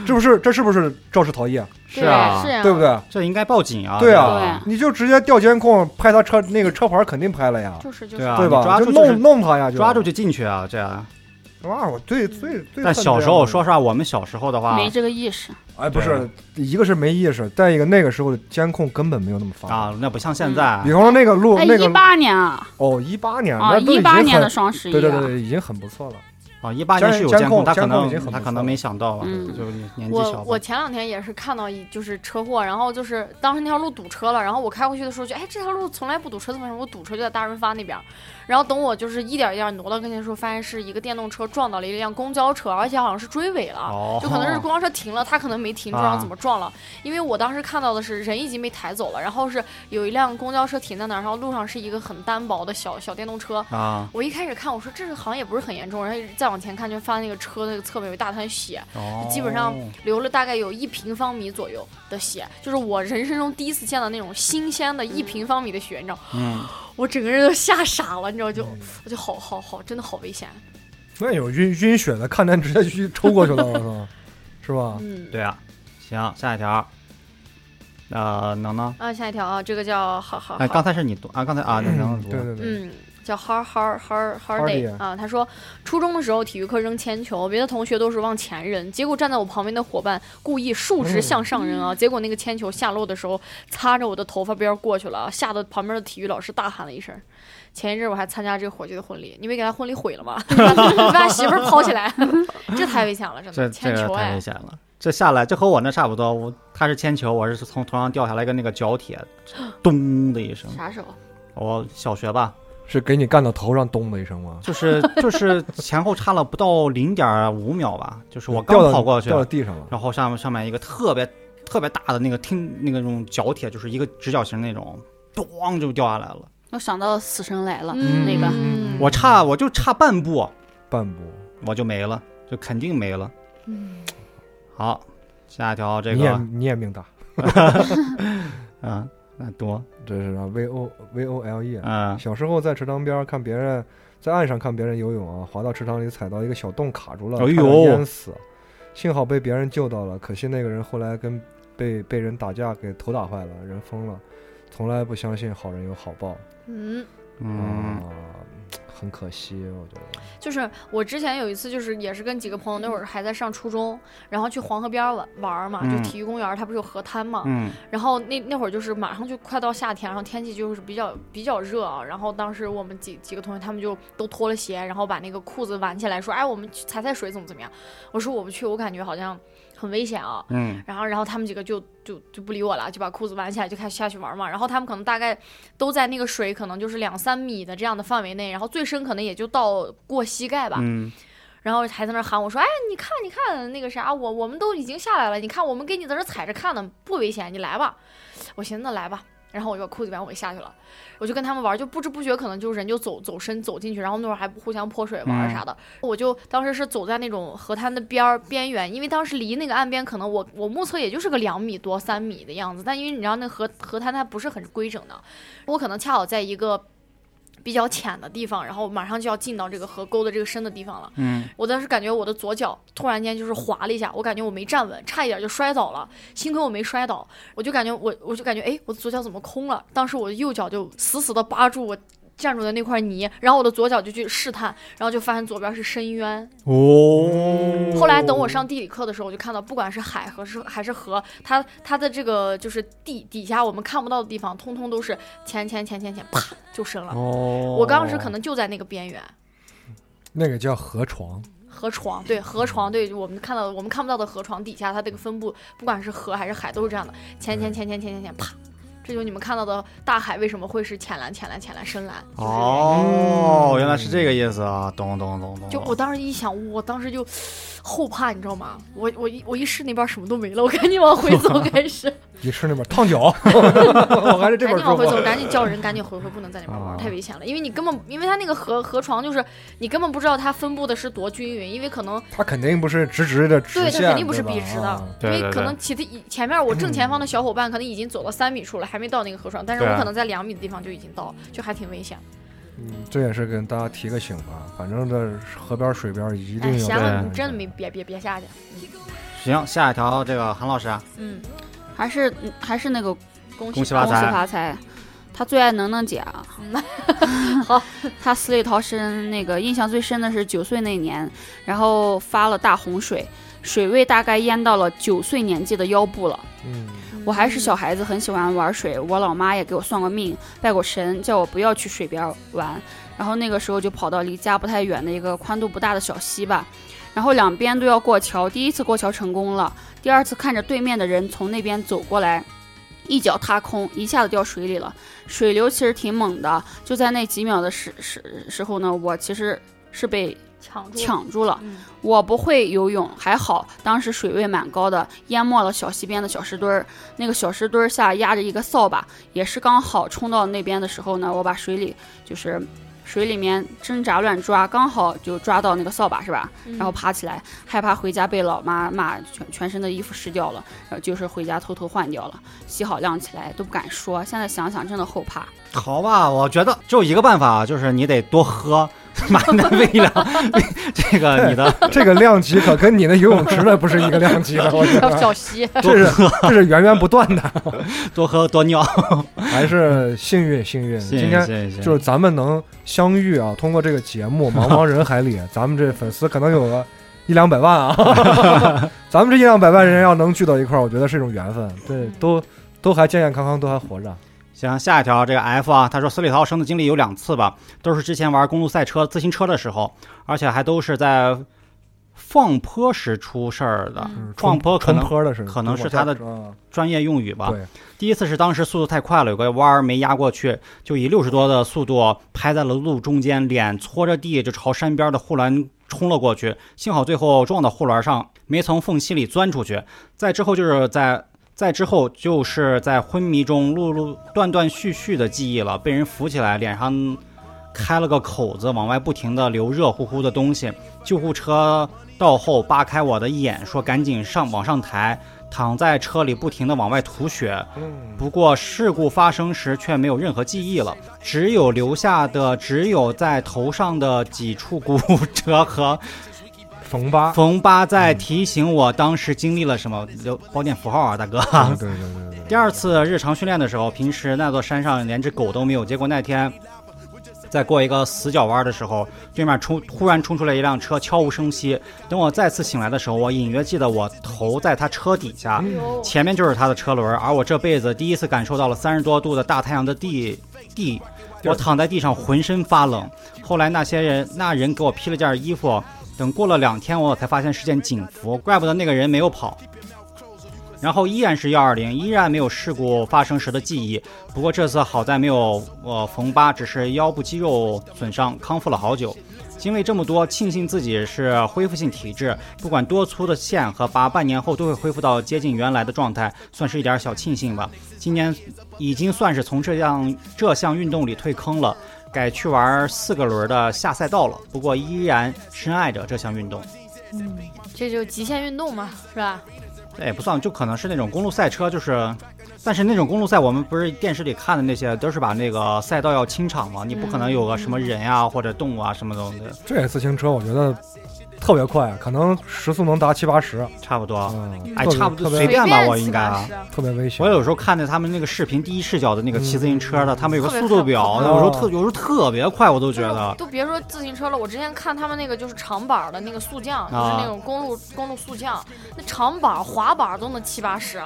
这不是这是不是肇事逃逸啊？是啊对不对？这应该报警啊！对啊你就直接调监控拍他车那个车牌，肯定拍了呀，就是就是，对啊对吧？就你抓住弄弄他呀，抓住就进去啊，这样哇，我最最最但小时候，说实话，我们小时候的话没这个意识。哎，不是，一个是没意识，再一个那个时候的监控根本没有那么发达。啊，那不像现在比。方说那个路，哎，那个一八年啊，哦，一八年，啊，一八年的双十一啊，对对对，已经很不错了。啊，一八年是有监监控，控他可能他可能没想到，嗯就是年纪我小我。我前两天也是看到一就是车祸，然后就是当时那条路堵车了，然后我开过去的时候就哎这条路从来不堵车，怎么我堵车就在大润发那边，然后等我就是一点一点挪到跟前的时候，发现是一个电动车撞到了一辆公交车，而且好像是追尾了。哦，就可能是 公交车停了，他可能没停住，然后啊怎么撞了？因为我当时看到的是人已经被抬走了，然后是有一辆公交车停在那儿，然后路上是一个很单薄的小小电动车。啊，我一开始看，我说这个好像也不是很严重，然后再往前看，就发现那个车那个侧面有一大滩血，哦，基本上流了大概有一平方米左右的血，就是我人生中第一次见到那种新鲜的一平方米的血，你知道，嗯，我整个人都吓傻了，你知道，就嗯我就好好好，真的好危险。那有晕晕血的，看见直接去抽过去了，我操，是吧？嗯，对啊，行，下一条。呃，能呢？啊，下一条啊，这个叫好好哎，刚才是你读啊，刚才啊，那能读。对对对，嗯，叫 Hard Hard Hard Hard Hardy Day 啊。他说，初中的时候体育课扔铅球，别的同学都是往前扔，结果站在我旁边的伙伴故意竖直向上扔啊，结果那个铅球下落的时候擦着我的头发边儿过去了，吓得旁边的体育老师大喊了一声。前一阵我还参加这个伙计的婚礼，你没给他婚礼毁了吗？你把媳妇儿抛起来，这太危险了，真的。铅球哎，太危险了。这下来，这和我那差不多。我他是铅球，我是从头上掉下来一个那个角铁，咚的一声。啥时候？我小学吧，是给你干到头上咚的一声吗？就是 就是前后差了不到零点五秒吧，就是我刚跑过去掉，到地上了。然后上面上面一个特别特别大的那个听那个那种角铁，就是一个直角形那种，咚就掉下来了。我想到死神来了，嗯那个嗯我差我就差半步，半步，我就没了，就肯定没了。嗯好，下一条这你也个，你也命大，嗯，那多，这是啊，V O V O L E。啊小时候在池塘边看别人在岸上看别人游泳啊，滑到池塘里踩到一个小洞卡住了，哎呦差点淹死，幸好被别人救到了。可惜那个人后来跟被被人打架给头打坏了，人疯了。从来不相信好人有好报，嗯。嗯啊，很可惜，我觉得。就是我之前有一次，就是也是跟几个朋友，那会儿还在上初中，然后去黄河边儿玩玩嘛，就嗯体育公园，它不是有河滩嘛，嗯然后那那会儿就是马上就快到夏天，然后天气就是比较比较热啊，然后当时我们几几个同学他们就都脱了鞋，然后把那个裤子挽起来，说，哎，我们去踩踩水怎么怎么样？我说我不去，我感觉好像很危险啊。嗯然后，然后他们几个就就就不理我了，就把裤子挽起来就开始下去玩嘛。然后他们可能大概都在那个水可能就是两三米的这样的范围内，然后最深可能也就到过膝盖吧。嗯，然后还在那喊我说：“哎，你看，你看那个啥，我我们都已经下来了，你看我们给你在这踩着看呢，不危险，你来吧。”我寻思那来吧，然后我就把裤子挽我就下去了，我就跟他们玩，就不知不觉可能就人就走走深走进去，然后那会儿还互相泼水玩儿啥的。我就当时是走在那种河滩的边儿边缘，因为当时离那个岸边可能我我目测也就是个两米多三米的样子，但因为你知道那河河滩它不是很规整的，我可能恰好在一个。比较浅的地方，然后马上就要进到这个河沟的这个深的地方了。嗯，我当时感觉我的左脚突然间就是滑了一下，我感觉我没站稳，差一点就摔倒了。幸亏我没摔倒，我就感觉我我就感觉哎，我的左脚怎么空了？当时我的右脚就死死的扒住我站住的那块泥，然后我的左脚就去试探，然后就发现左边是深渊。哦，后来等我上地理课的时候，我就看到，不管是海和是还是河，它它的这个就是地底下我们看不到的地方，通通都是浅浅浅浅浅，啪就深了。哦，我当时可能就在那个边缘。那个叫河床，河床对河床对，我们看到我们看不到的河床底下，它这个分布，不管是河还是海，都是这样的，浅浅浅浅浅浅浅，啪，这就是你们看到的大海为什么会是浅蓝浅蓝浅蓝深蓝，哦，原来是这个意思啊，懂懂懂懂。就我当时一想，我当时就后怕，你知道吗？我我一我一试那边什么都没了，我赶紧往回走，开始。一试那边烫脚，我还是这边说赶紧往回走，赶紧叫人，赶紧回回，不能在那边玩，啊。太危险了。因为你根本，因为它那个河河床就是你根本不知道它分布的是多均匀，因为可能它肯定不是直直的直对，它肯定不是笔直的啊，因为可能其他前面我正前方的小伙伴可能已经走到三米处了，还没到那个河床，但是我可能在两米的地方就已经到，就还挺危险。嗯，这也是跟大家提个醒吧，反正这河边水边一定哎，有闲了，这样你真的没别别别下去。行，下一条这个韩老师啊，嗯，还是嗯还是那个恭恭喜发发财恭喜发财。他最爱能能姐啊。好，他死里逃生，那个印象最深的是九岁那年，然后发了大洪水，水位大概淹到了九岁年纪的腰部了。嗯，我还是小孩子，很喜欢玩水。我老妈也给我算过命，拜过神，叫我不要去水边玩。然后那个时候就跑到离家不太远的一个宽度不大的小溪吧，然后两边都要过桥。第一次过桥成功了，第二次看着对面的人从那边走过来，一脚踏空，一下子掉水里了。水流其实挺猛的，就在那几秒的时时时候呢，我其实是被抢住，抢住了。嗯我不会游泳，还好当时水位蛮高的，淹没了小溪边的小石墩儿。那个小石墩儿下压着一个扫把，也是刚好冲到那边的时候呢，我把水里就是水里面挣扎乱抓，刚好就抓到那个扫把是吧？嗯然后爬起来，害怕回家被老妈骂，全全身的衣服湿掉了，然后就是回家偷偷换掉了，洗好晾起来都不敢说。现在想想真的后怕。好吧，我觉得只有一个办法，就是你得多喝，把 你的胃量，这个你的这个量级可跟你的游泳池的不是一个量级的，我觉得 小溪，这是这是源源不断的，多喝多尿。还是幸运幸运。今天。就是咱们能相遇啊，通过这个节目，茫茫人海里，咱们这粉丝可能有个一两百万啊，咱们这一两百万人要能聚到一块儿，我觉得是一种缘分。对，都都还健健康康，都还活着。行，下一条这个 F 啊，他说死里逃生的经历有两次吧，都是之前玩公路赛车、自行车的时候，而且还都是在放坡时出事儿的。嗯撞坡可能冲坡的是可能是他的啊专业用语吧。对，第一次是当时速度太快了，有个弯儿没压过去，就以六十多的速度拍在了路中间，脸搓着地就朝山边的护栏冲了过去。幸好最后撞到护栏上，没从缝隙里钻出去。再之后就是在再之后就是在昏迷中陆陆断断续续的记忆了，被人扶起来，脸上开了个口子，往外不停的流热乎乎的东西。救护车到后扒开我的眼，说赶紧上往上抬。躺在车里不停地往外吐血，不过事故发生时却没有任何记忆了，只有留下的只有在头上的几处骨折和冯八，冯八，在提醒我当时经历了什么。留标点符号啊，大哥。对对对对对。第二次日常训练的时候，平时那座山上连只狗都没有，结果那天在过一个死角弯的时候，对面冲忽然冲出来一辆车，悄无声息。等我再次醒来的时候，我隐约记得我头在他车底下，前面就是他的车轮，而我这辈子第一次感受到了三十多度的大太阳的地地，我躺在地上浑身发冷。后来那些人那人给我披了件衣服，等过了两天我才发现是件警服，怪不得那个人没有跑。然后依然是幺二零，依然没有事故发生时的记忆。不过这次好在没有呃缝疤，只是腰部肌肉损伤，康复了好久。经历这么多，庆幸自己是恢复性体质，不管多粗的线和疤，半年后都会恢复到接近原来的状态，算是一点小庆幸吧。今年已经算是从这样这项运动里退坑了，改去玩四个轮的下赛道了。不过依然深爱着这项运动。这就极限运动嘛，是吧？这也不算，就可能是那种公路赛车，就是，但是那种公路赛，我们不是电视里看的那些，都是把那个赛道要清场嘛，你不可能有个什么人呀、或者动物啊什么东西，这也自行车我觉得特别快，可能时速能达七八十，差不多。嗯，哎，差不多随便吧，我应该特别危险。我有时候看见他们那个视频，第一视角的那个骑自行车的，他们有个速度表，可有时候特有时候特别快，我都觉得。都别说自行车了，我之前看他们那个就是长板的那个速降，就是那种公路公路速降，那长板滑板都能七八十，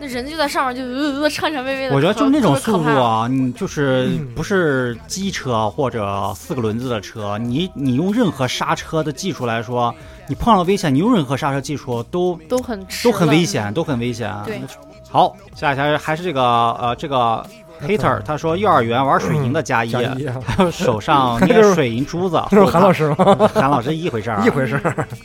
那人就在上面就呃呃颤颤巍巍的。我觉得就是那种速度啊，你就是嗯不是机车或者四个轮子的车，你你用任何刹车的技术来说，你碰到危险，你用任何刹车技术都都很迟都很危险，都很危险。对，好，下一条还是这个呃这个 hater，他说幼儿园玩水银的加一，手上 捏水银珠子，这是韩老师吗？韩老师一回事儿啊，一回事儿。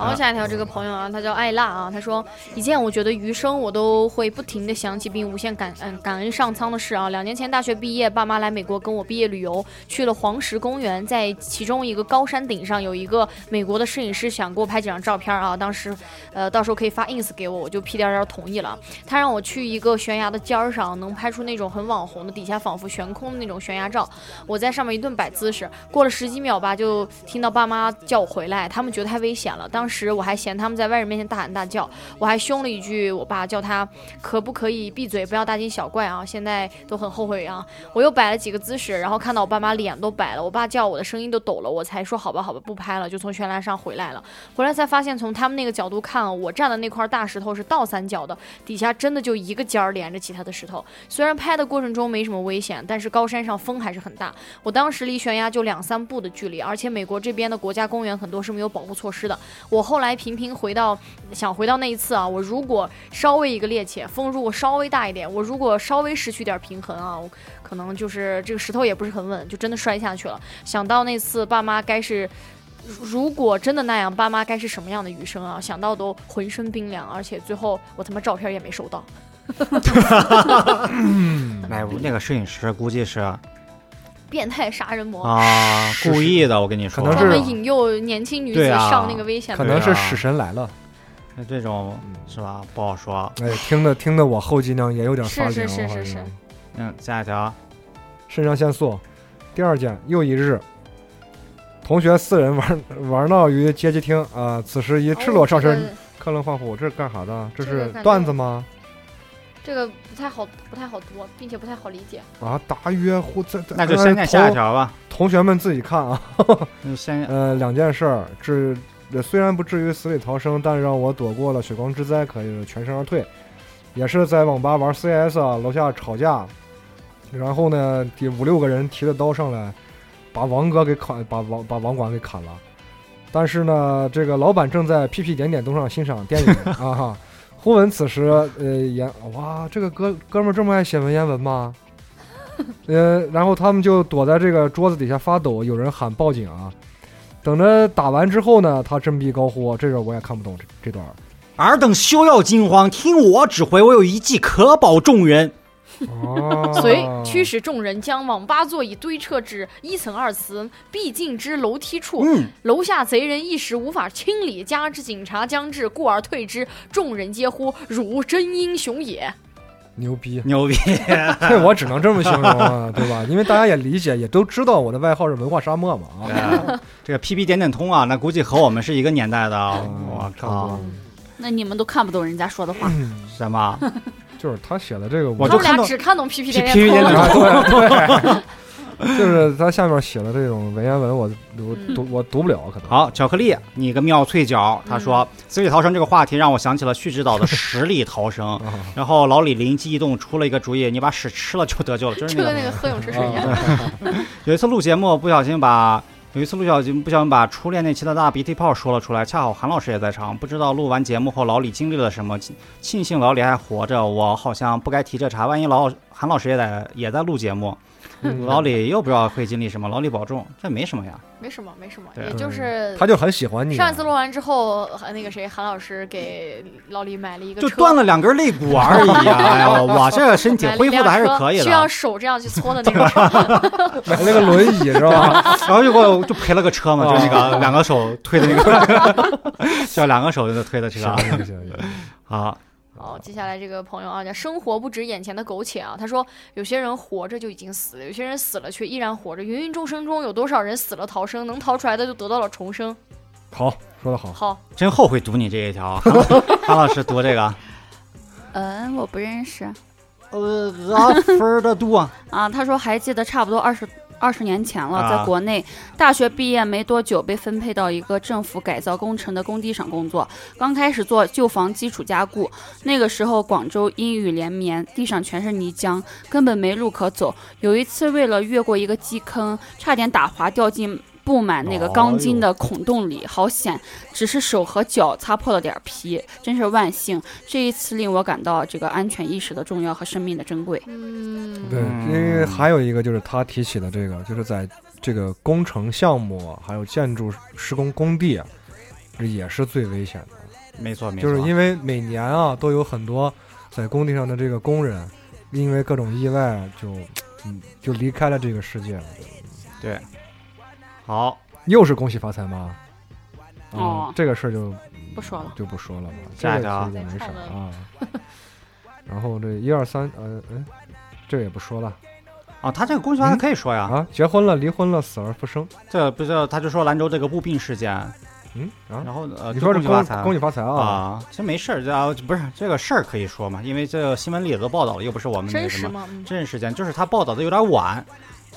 然后下一条这个朋友啊，他叫艾辣啊，他说一件我觉得余生我都会不停的想起并无限感嗯感恩上苍的事啊。两年前大学毕业，爸妈来美国跟我毕业旅游，去了黄石公园，在其中一个高山顶上有一个美国的摄影师想给我拍几张照片啊，当时呃到时候可以发 ins 给我，我就屁颠颠同意了。他让我去一个悬崖的尖儿上，能拍出那种很网红的底下仿佛悬空的那种悬崖照。我在上面一顿摆姿势，过了十几秒吧，就听到爸妈叫我回来，他们觉得太危险了。当时时我还嫌他们在外人面前大喊大叫，我还凶了一句我爸，叫他可不可以闭嘴，不要大惊小怪啊！现在都很后悔啊！我又摆了几个姿势，然后看到我爸妈脸都白了，我爸叫我的声音都抖了，我才说好吧好吧不拍了，就从悬崖上回来了。回来才发现，从他们那个角度看，我站的那块大石头是倒三角的，底下真的就一个尖儿连着其他的石头。虽然拍的过程中没什么危险，但是高山上风还是很大。我当时离悬崖就两三步的距离，而且美国这边的国家公园很多是没有保护措施的。我我后来频频回到，想回到那一次啊，我如果稍微一个趔趄，风如果稍微大一点，我如果稍微失去点平衡啊，我可能就是这个石头也不是很稳，就真的摔下去了。想到那次爸妈该是，如果真的那样，爸妈该是什么样的余生啊？想到都浑身冰凉，而且最后我他妈照片也没收到。哎，那个摄影师估计是变态杀人魔，啊，故意的。我跟你说，可能是专门引诱年轻女子上那个危险的。可能是死神来了。那这种是吧？不好说。哎，听的听的我后脊梁也有点发凉。是是是是是嗯，下一条，肾上腺素。第二件，又一日，同学四人玩玩闹于街机厅啊、此时一赤裸上身，哦科伦放虎，这是干啥的？这是段子吗？这个不太好，不太好读，并且不太好理解。啊，答约呼，这这那就先看下一。条吧。同同学们自己看啊。先呃，两件事儿，至呃虽然不至于死里逃生，但让我躲过了血光之灾，可以全身而退。也是在网吧玩 CS 啊，楼下吵架，然后呢，第五六个人提着刀上来，把王哥给砍，把王把网管给砍了。但是呢，这个老板正在屁屁点点东上欣赏电影 啊哈。忽闻此时，呃，言哇，这个哥哥们这么爱写文言文吗？呃，然后他们就躲在这个桌子底下发抖，有人喊报警啊。等着打完之后呢，他振臂高呼：“这个我也看不懂这这段。尔等休要惊慌，听我指挥，我有一计可保众人。哦遂驱使众人将网吧座椅堆撤至一层二层必进之楼梯处。嗯，楼下贼人一时无法清理，加之警察将至，故而退之。众人皆呼：“汝真英雄也！”牛逼！牛逼！这我只能这么形容啊，对吧？因为大家也理解，也都知道我的外号是文化沙漠嘛啊。啊 这个 PP 点点通啊，那估计和我们是一个年代的我靠，那你们都看不懂人家说的话。什么？就是他写的这个，他们俩我就看到只看懂 PP 点 PP 点通点点了。啊，对对，就是他下面写的这种文言文，我我嗯读我读不了，可能。好，巧克力，你个妙脆角。他说嗯，死里逃生这个话题让我想起了旭指导的十里逃生。啊 然后老李灵机一动，出了一个主意，你把屎吃了就得救了，就是那个跟那个喝泳池水一样。啊 有一次录节目，不小心把有一次陆小节目不小心把初恋那期的大鼻涕泡说了出来，恰好韩老师也在场。不知道录完节目后老李经历了什么，庆幸老李还活着。我好像不该提这茬，万一老韩老师也在也在录节目，老李又不知道会经历什么。老李保重，这没什么呀。没什么，没什么，也就是他就很喜欢你。啊上一次录完之后，呃那个谁，韩老师给老李买了一个就断了两根肋骨 而已啊！哎呀，我这个身体恢复的还是可以需要的。手这样去搓的那个车。买了个轮椅是吧？然后就给我就赔了个车嘛，就那哦个两个手推的那个，叫两个手就推的车行。行行行，好，好，接下来这个朋友啊，叫生活不止眼前的苟且啊。他说，有些人活着就已经死了，有些人死了却依然活着。芸芸众生中有多少人死了逃生，能逃出来的就得到了重生。好，说的好。好，真后悔读你这一条。韩韩老师读这个，嗯，我不认识呃，阿分儿的读啊，啊。他说还记得差不多二十二十年前了，啊在国内大学毕业没多久，被分配到一个政府改造工程的工地上工作。刚开始做旧房基础加固，那个时候广州阴雨连绵，地上全是泥浆，根本没路可走。有一次为了越过一个基坑，差点打滑掉进。布满那个钢筋的孔洞里，好险！只是手和脚擦破了点皮，真是万幸。这一次令我感到这个安全意识的重要和生命的珍贵。嗯，对，因为还有一个就是他提起的这个，就是在这个工程项目还有建筑施工工地啊，这也是最危险的。没错没错，就是因为每年啊都有很多在工地上的这个工人，因为各种意外就嗯就离开了这个世界了。对，好，又是恭喜发财吗？啊哦这个事儿就不说了，就不说了吧，这个下一条其实也没啥 啊。然后这一二三，呃，哎，这个也不说了啊，他这个恭喜发财可以说呀，啊。结婚了，离婚了，死而复生。这不是他就说兰州这个步病事件，嗯啊，然后呃，你说是恭恭喜发财恭喜发财啊！啊，其实没事儿，这啊不是这个事儿可以说嘛，因为这个新闻里也都报道了，又不是我们那什么真实吗？嗯真实事件，就是他报道的有点晚，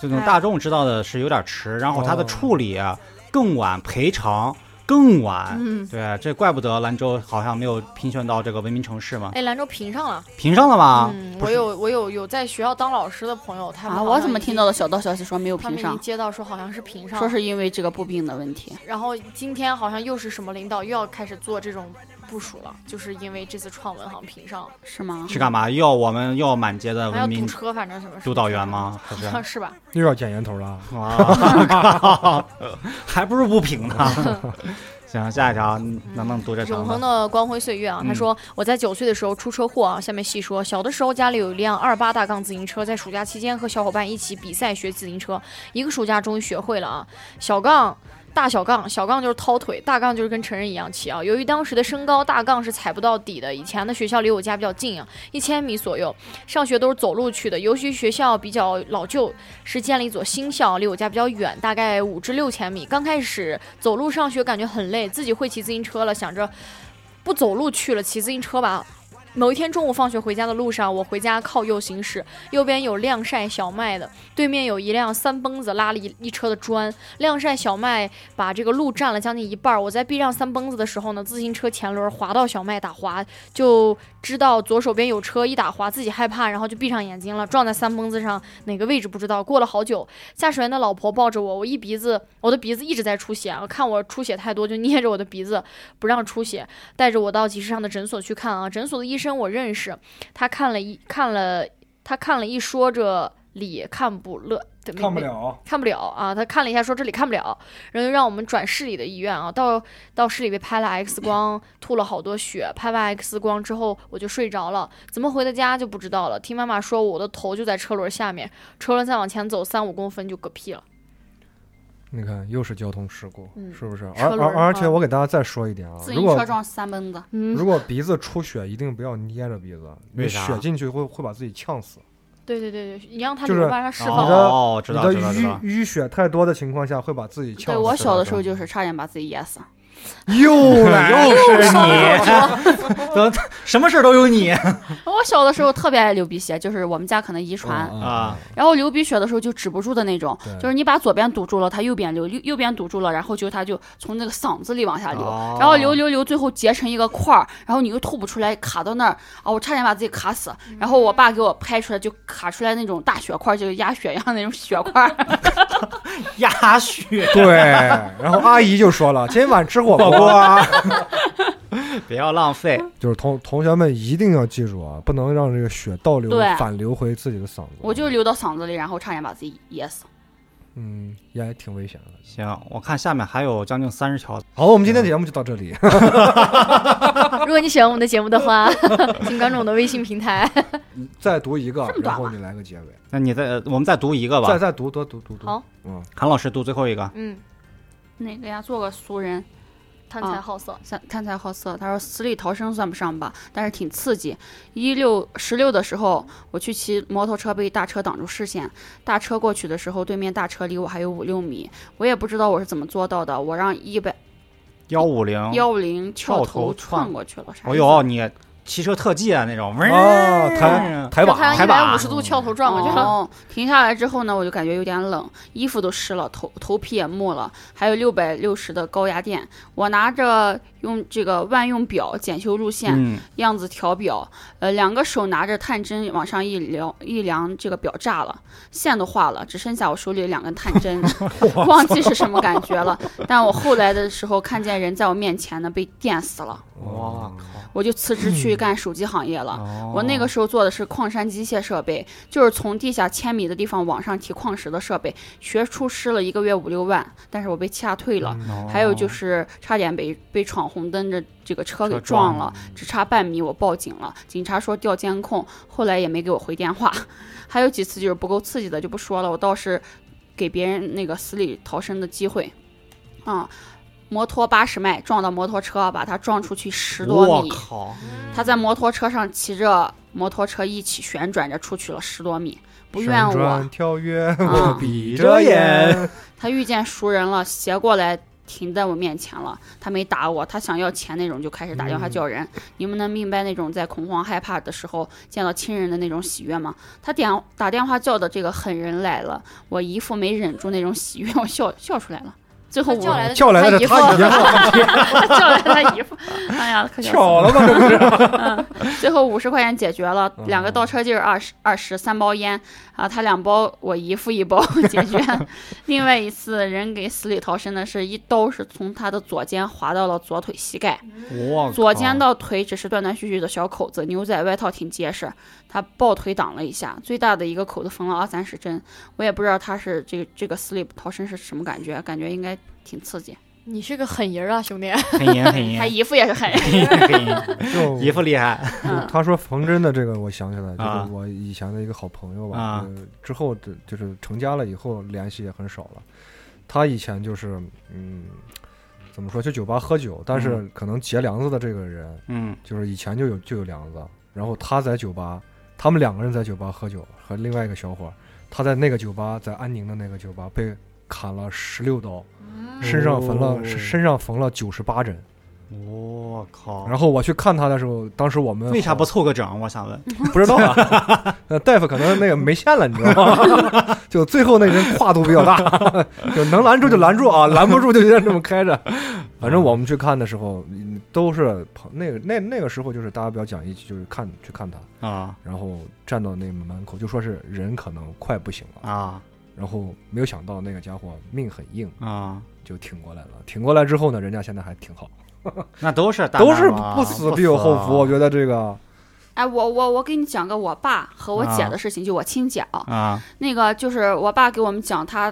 这种哎大众知道的是有点迟，然后他的哦处理啊更晚，赔偿更晚。嗯，对，这怪不得兰州好像没有评选到这个文明城市嘛，哎，兰州评上了。评上了吗？嗯，我有我有有在学校当老师的朋友，他们啊，我怎么听到的小道消息说没有评上他们，接到说好像是评上，说是因为这个步兵的问题。然后今天好像又是什么领导又要开始做这种部署了，就是因为这次创文好像评上了，是吗？是干嘛？又要我们又要满街的还要文明堵车，反正什么督导员？吗？是不是？好像是吧？又要捡烟头了。哇，还不如不评呢。行，下一条能不能读这长？永恒的光辉岁月啊！嗯他说我在九岁的时候出车祸啊。下面细说，小的时候家里有一辆二八大杠自行车，在暑假期间和小伙伴一起比赛学自行车，一个暑假终于学会了啊。小杠。大小杠，小杠就是掏腿，大杠就是跟成人一样骑啊。由于当时的身高，大杠是踩不到底的。以前的学校离我家比较近啊，一千米左右，上学都是走路去的。由于学校比较老旧，是建了一所新校，离我家比较远，大概五至六千米。刚开始走路上学感觉很累，自己会骑自行车了，想着不走路去了，骑自行车吧。某一天中午放学回家的路上，我回家靠右行驶，右边有晾晒小麦的，对面有一辆三蹦子拉了一一车的砖，晾晒小麦把这个路占了将近一半。我在避让三蹦子的时候呢，自行车前轮滑到小麦打滑，就知道左手边有车，一打滑自己害怕，然后就闭上眼睛了，撞在三蹦子上哪个位置不知道。过了好久，驾驶员的老婆抱着我，我一鼻子，我的鼻子一直在出血，我看我出血太多，就捏着我的鼻子不让出血，带着我到集市上的诊所去看啊。诊所的医生我认识，他看了一看了，他看了一说这里看不乐，对没没了，看不了啊，他看了一下说这里看不了，然后就让我们转市里的医院啊。到到市里被拍了 X 光，吐了好多血。拍完 X 光之后我就睡着了，怎么回的家就不知道了。听妈妈说我的头就在车轮下面，车轮再往前走三五公分就嗝屁了。你看又是交通事故，嗯是不是？而而而且啊我给大家再说一点啊，自如果行车撞三蹦子，嗯如，果鼻子出血，一定不要捏着鼻子，你为血进去会会把自己呛死。对对对对，你让他就是释你放。的哦，知你的道知道知道淤。淤血太多的情况下，会把自己呛死。对我小的时候就是差点把自己噎死。又来又是你，怎么什么事儿都有你。我小的时候特别爱流鼻血，就是我们家可能遗传，啊！然后流鼻血的时候就止不住的那种，就是你把左边堵住了，它右边流，右右边堵住了，然后就它就从那个嗓子里往下流，哦。然后流流流，最后结成一个块儿，然后你又吐不出来，卡到那儿。啊！我差点把自己卡死。然后我爸给我拍出来，就卡出来那种大血块就是鸭血一样那种血块儿。鸭血，对，然后阿姨就说了，今晚吃火锅啊。不 要浪费。就是同同学们一定要记住啊，不能让这个血倒流对反流回自己的嗓子。我就流到嗓子里，然后差点把自己噎死。嗯，也挺危险的。行，我看下面还有将近三十条。好，我们今天节目就到这里。如果你喜欢我们的节目的话，请关注我的微信平台。再读一个然后你来个结尾。那你再，我们再读一个吧。再再读多读读读。好，嗯，韩老师读最后一个。嗯，哪个呀？做个俗人，贪财好色。贪贪财好色。他说死里逃生算不上吧，但是挺刺激。一六十六的时候，我去骑摩托车被大车挡住视线，大车过去的时候，对面大车离我还有五六米，我也不知道我是怎么做到的。我让一百幺五零，幺五零跳跳头头窜窜过去了，啥哦意思呦，你汽车特技啊那种，哦抬嗯。抬把让它一抬把百五十度翘头转过去停下来之后呢，我就感觉有点冷，衣服都湿了，头头皮也木了，还有六百六十的高压电。我拿着用这个万用表检修路线，嗯，样子调表，呃，两个手拿着探针往上一量一量，这个表炸了，线都化了，只剩下我手里两根探针，忘记是什么感觉了。但我后来的时候看见人在我面前呢，被电死了，哇靠！我就辞职去干手机行业了。哦我那个时候做的是矿山机械设备，就是从地下千米的地方往上提矿石的设备，学出师了一个月五六万，但是我被掐退了。哦还有就是差点被被闯红灯的这个车给车撞撞了，只差半米，我报警了，警察说调监控，后来也没给我回电话。还有几次就是不够刺激的就不说了，我倒是给别人那个死里逃生的机会，啊、摩托八十迈撞到摩托车，把他撞出去十多米。他在摩托车上骑着摩托车一起旋转着出去了十多米，不怨我。跳跃，啊我闭着眼。他遇见熟人了，斜过来停在我面前了，他没打我，他想要钱那种就开始打电话叫人。你们能明白那种在恐慌害怕的时候见到亲人的那种喜悦吗？他点打电话叫的这个狠人来了，我姨父没忍住那种喜悦，我笑笑出来了。最后叫来的叫来的是姨夫 他姨父，叫来他姨父，哎呀，巧了吧？这不是？嗯，最后五十块钱解决了，两个倒车镜二十二十，三包烟啊，他两包，我姨夫一包 解决。另外一次人给死里逃生的是一刀是从他的左肩划到了左腿膝盖，左肩到腿只是断断续续的小口子，牛仔外套挺结实，他抱腿挡了一下，最大的一个口子缝了二三十针，我也不知道他是这个这个死里逃生是什么感觉，感觉应该挺刺激。你是个狠人啊，兄弟！狠人，狠人 他姨夫也是狠人，姨夫厉害嗯他说缝针的这个，我想起来，就啊是我以前的一个好朋友吧。啊呃之后的就是成家了以后联系也很少了。他以前就是嗯，怎么说，去酒吧喝酒，但是可能结梁子的这个人，嗯就是以前就有就有梁子，然后他在酒吧，他们两个人在酒吧喝酒，和另外一个小伙儿，他在那个酒吧，在安宁的那个酒吧被砍了十六刀，身上缝了、哦身上缝了九十八针。我靠！然后我去看他的时候，当时我们为啥不凑个整？我想问。不知道啊，呃，大夫可能那个没线了，你知道吗？就最后那人跨度比较大，就能拦住就拦住啊，拦不住就先这么开着。反正我们去看的时候，嗯都是朋那个那那个时候就是大家比较讲义气，就是看去看他，啊然后站到那门口就说是人可能快不行了，啊然后没有想到那个家伙命很硬，啊！就挺过来了。挺过来之后呢，人家现在还挺好，那都是大都是不死必有后福。我觉得这个。哎，我我我给你讲个我爸和我姐啊。的事情，就我亲姐啊，啊那个就是我爸给我们讲，他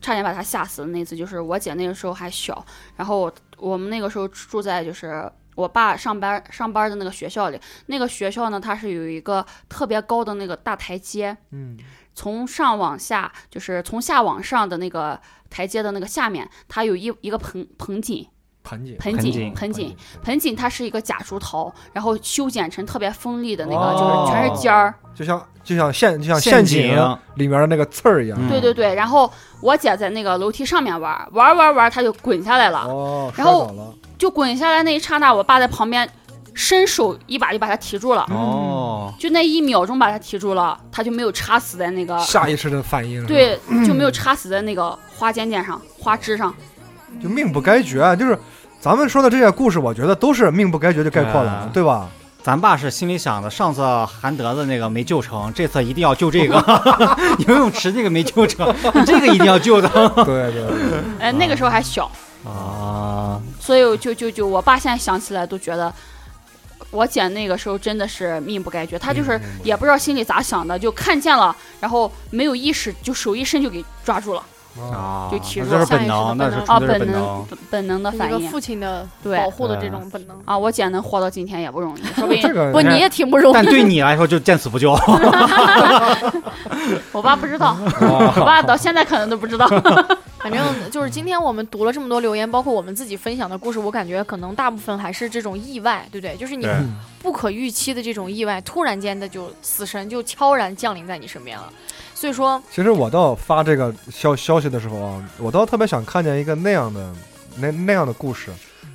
差点把他吓死的那次，就是我姐那个时候还小，然后我们那个时候住在就是我爸上班上班的那个学校里，那个学校呢，它是有一个特别高的那个大台阶，嗯从上往下，就是从下往上的那个台阶的那个下面，它有一一个盆盆景，盆景盆井井盆井。井。盆景它是一个假竹桃，然后修剪成特别锋利的那个，哦。就是全是尖儿。就像就像陷就像陷阱。阱里面的那个刺儿一样。嗯对对对，然后我姐在那个楼梯上面玩，玩玩玩，她就滚下来了，哦，然后就滚下来那一刹那，我爸在旁边伸手一把就把他提住了，哦，就那一秒钟把他提住了，他就没有插死在那个，下意识的反应，对，就没有插死在那个花尖尖上、花枝上。就命不该绝，就是咱们说的这些故事，我觉得都是命不该绝就概括了，对吧？咱爸是心里想的，上次韩德子那个没救成，这次一定要救这个。游泳池这个没救成，这个一定要救的。对对对，哎，那个时候还小，啊，所以就就就我爸现在想起来都觉得。我姐那个时候真的是命不该绝，她就是也不知道心里咋想的，就看见了，然后没有意识，就手一伸就给抓住了。就提那这是入了本能，那是啊，本能能。本本能的一个反应父亲的对保护的这种本能。啊！我姐能活到今天也不容易，说不定不，你也挺不容易。但对你来说就见死不救。我爸不知道，啊 我爸到现在可能都不知道。反正 就是今天我们读了这么多留言，包括我们自己分享的故事，我感觉可能大部分还是这种意外，对不对？就是你不可预期的这种意外，突然间的就死神就悄然降临在你身边了。所以说，其实我倒发这个消消息的时候啊，我倒特别想看见一个那样的那那样的故事，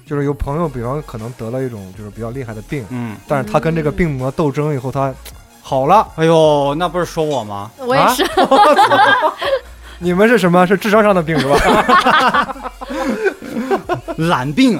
就是有朋友，比方可能得了一种就是比较厉害的病，嗯，但是他跟这个病魔斗争以后，他 好了。哎呦，那不是说我吗？我也是，你们是什么？是智商上的病是吧？懒病，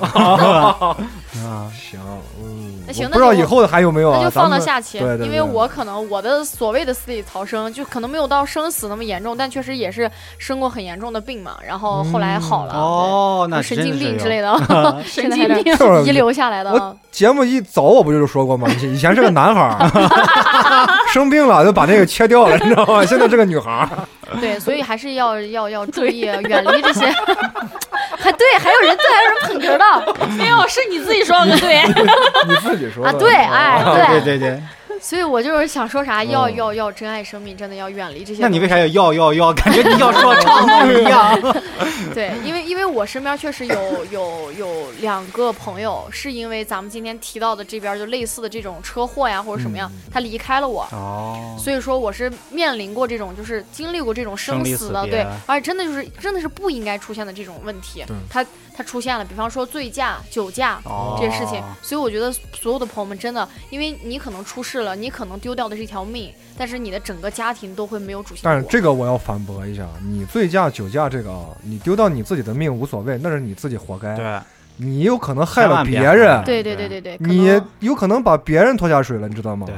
行，嗯，那行我不知道那就以后还有没有啊？那就放到下期，对对对因为我可能我的所谓的死里逃生，就可能没有到生死那么严重，但确实也是生过很严重的病嘛，然后后来好了，哦，那神经病之类的。的，神经病，就是遗留下来的。节目一早我不就说过吗？以前是个男孩儿 生病了就把那个切掉了，你知道吗？现在是个女孩儿，对，所以还是要要要注意远离这些。还对，还有人对，还有人捧哏的没有，是你自己说个对。你自己说的啊！对，哎，对对，对对，所以我就是想说啥，要嗯要要珍爱生命，真的要远离这些。那你为啥要要要要？感觉你要说唱 不一样。对，因为因为我身边确实有有有两个朋友，是因为咱们今天提到的这边就类似的这种车祸呀或者什么样，嗯他离开了我。哦，所以说我是面临过这种，就是经历过这种生死的，死对，而且真的就是真的是不应该出现的这种问题对，它它出现了，比方说醉驾、酒驾哦这些事情，所以我觉得所有的朋友们真的，因为你可能出事了，你可能丢掉的是一条命，但是你的整个家庭都会没有主心骨但是。这个我要反驳一下，你醉驾、酒驾这个啊，你丢掉你自己的命无所谓，那是你自己活该。对，你有可能害了别别人，对对对对对，你有可能把别人拖下水了，你知道吗？对，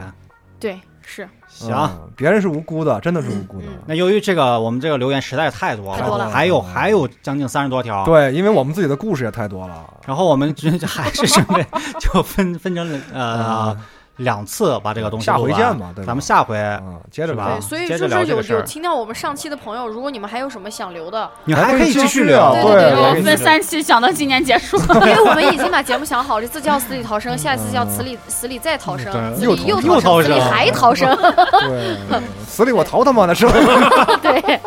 对是行。嗯别人是无辜的，真的是无辜的。嗯那由于这个我们这个留言实在是太多太多了还有还有将近三十多条。对，因为我们自己的故事也太多了。然后我们就 还是准备 就分分成了呃啊两次把这个东西下回见嘛，对吧？咱们下回啊，接着吧对，。所以就是有有听到我们上期的朋友，如果你们还有什么想留的，你还可以继续聊聊，对对对分三期讲到今年结束。因为我们已经把节目想好，这次叫死里逃生，下一次叫死里死里再逃生，对死里又又逃生，死里还逃生。对，死里我逃他妈的 是吧？对，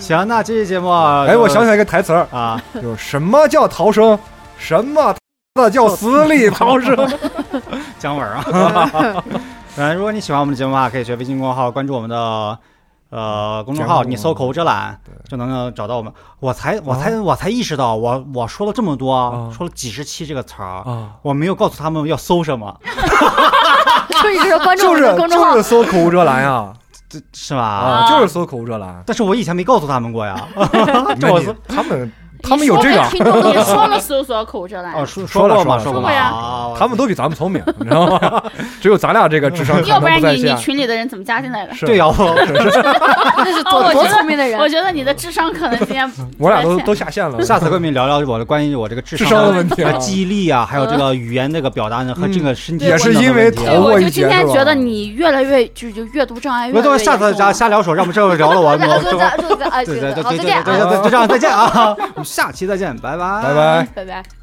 行，那这期节目，哎，我想起来一个台词儿，啊，就是什么叫逃生？什么的叫死里逃生？姜文啊。嗯，如果你喜欢我们的节目的话，可以学微信公众号关注我们的呃公众号，你搜“口无遮拦”就能够找到我们。我才我才我才意识到，我我说了这么多啊，说了几十期这个词儿，啊，我没有告诉他们要搜什么，所 以就是关注我就是们的公众号就。是搜口无遮拦呀，这是吧？啊，就是搜口无遮拦。但是我以前没告诉他们过呀。那这我你他们 他们有这个，你说了 搜索口遮拦哦，，说说了过吗？说过了呀啊他们都比咱们聪明，你知道吗？只有咱俩这个智商可要不然你你。群里的人怎么加进来的？是对呀，我那是多多哦我觉得聪明的人我。觉得你的智商可能今天我俩都都下线了。下次跟你们聊聊我的关于我这个智智商的的问题记忆力啊，还有这个语言这个表达呢和这个身体也是因为问题对，逃过一我就今天觉得你越来越就就阅读障碍越那都来越是下次瞎严重了瞎聊手，让我们这会聊了对对对就这样再见啊，下期再见，拜拜拜拜。拜拜。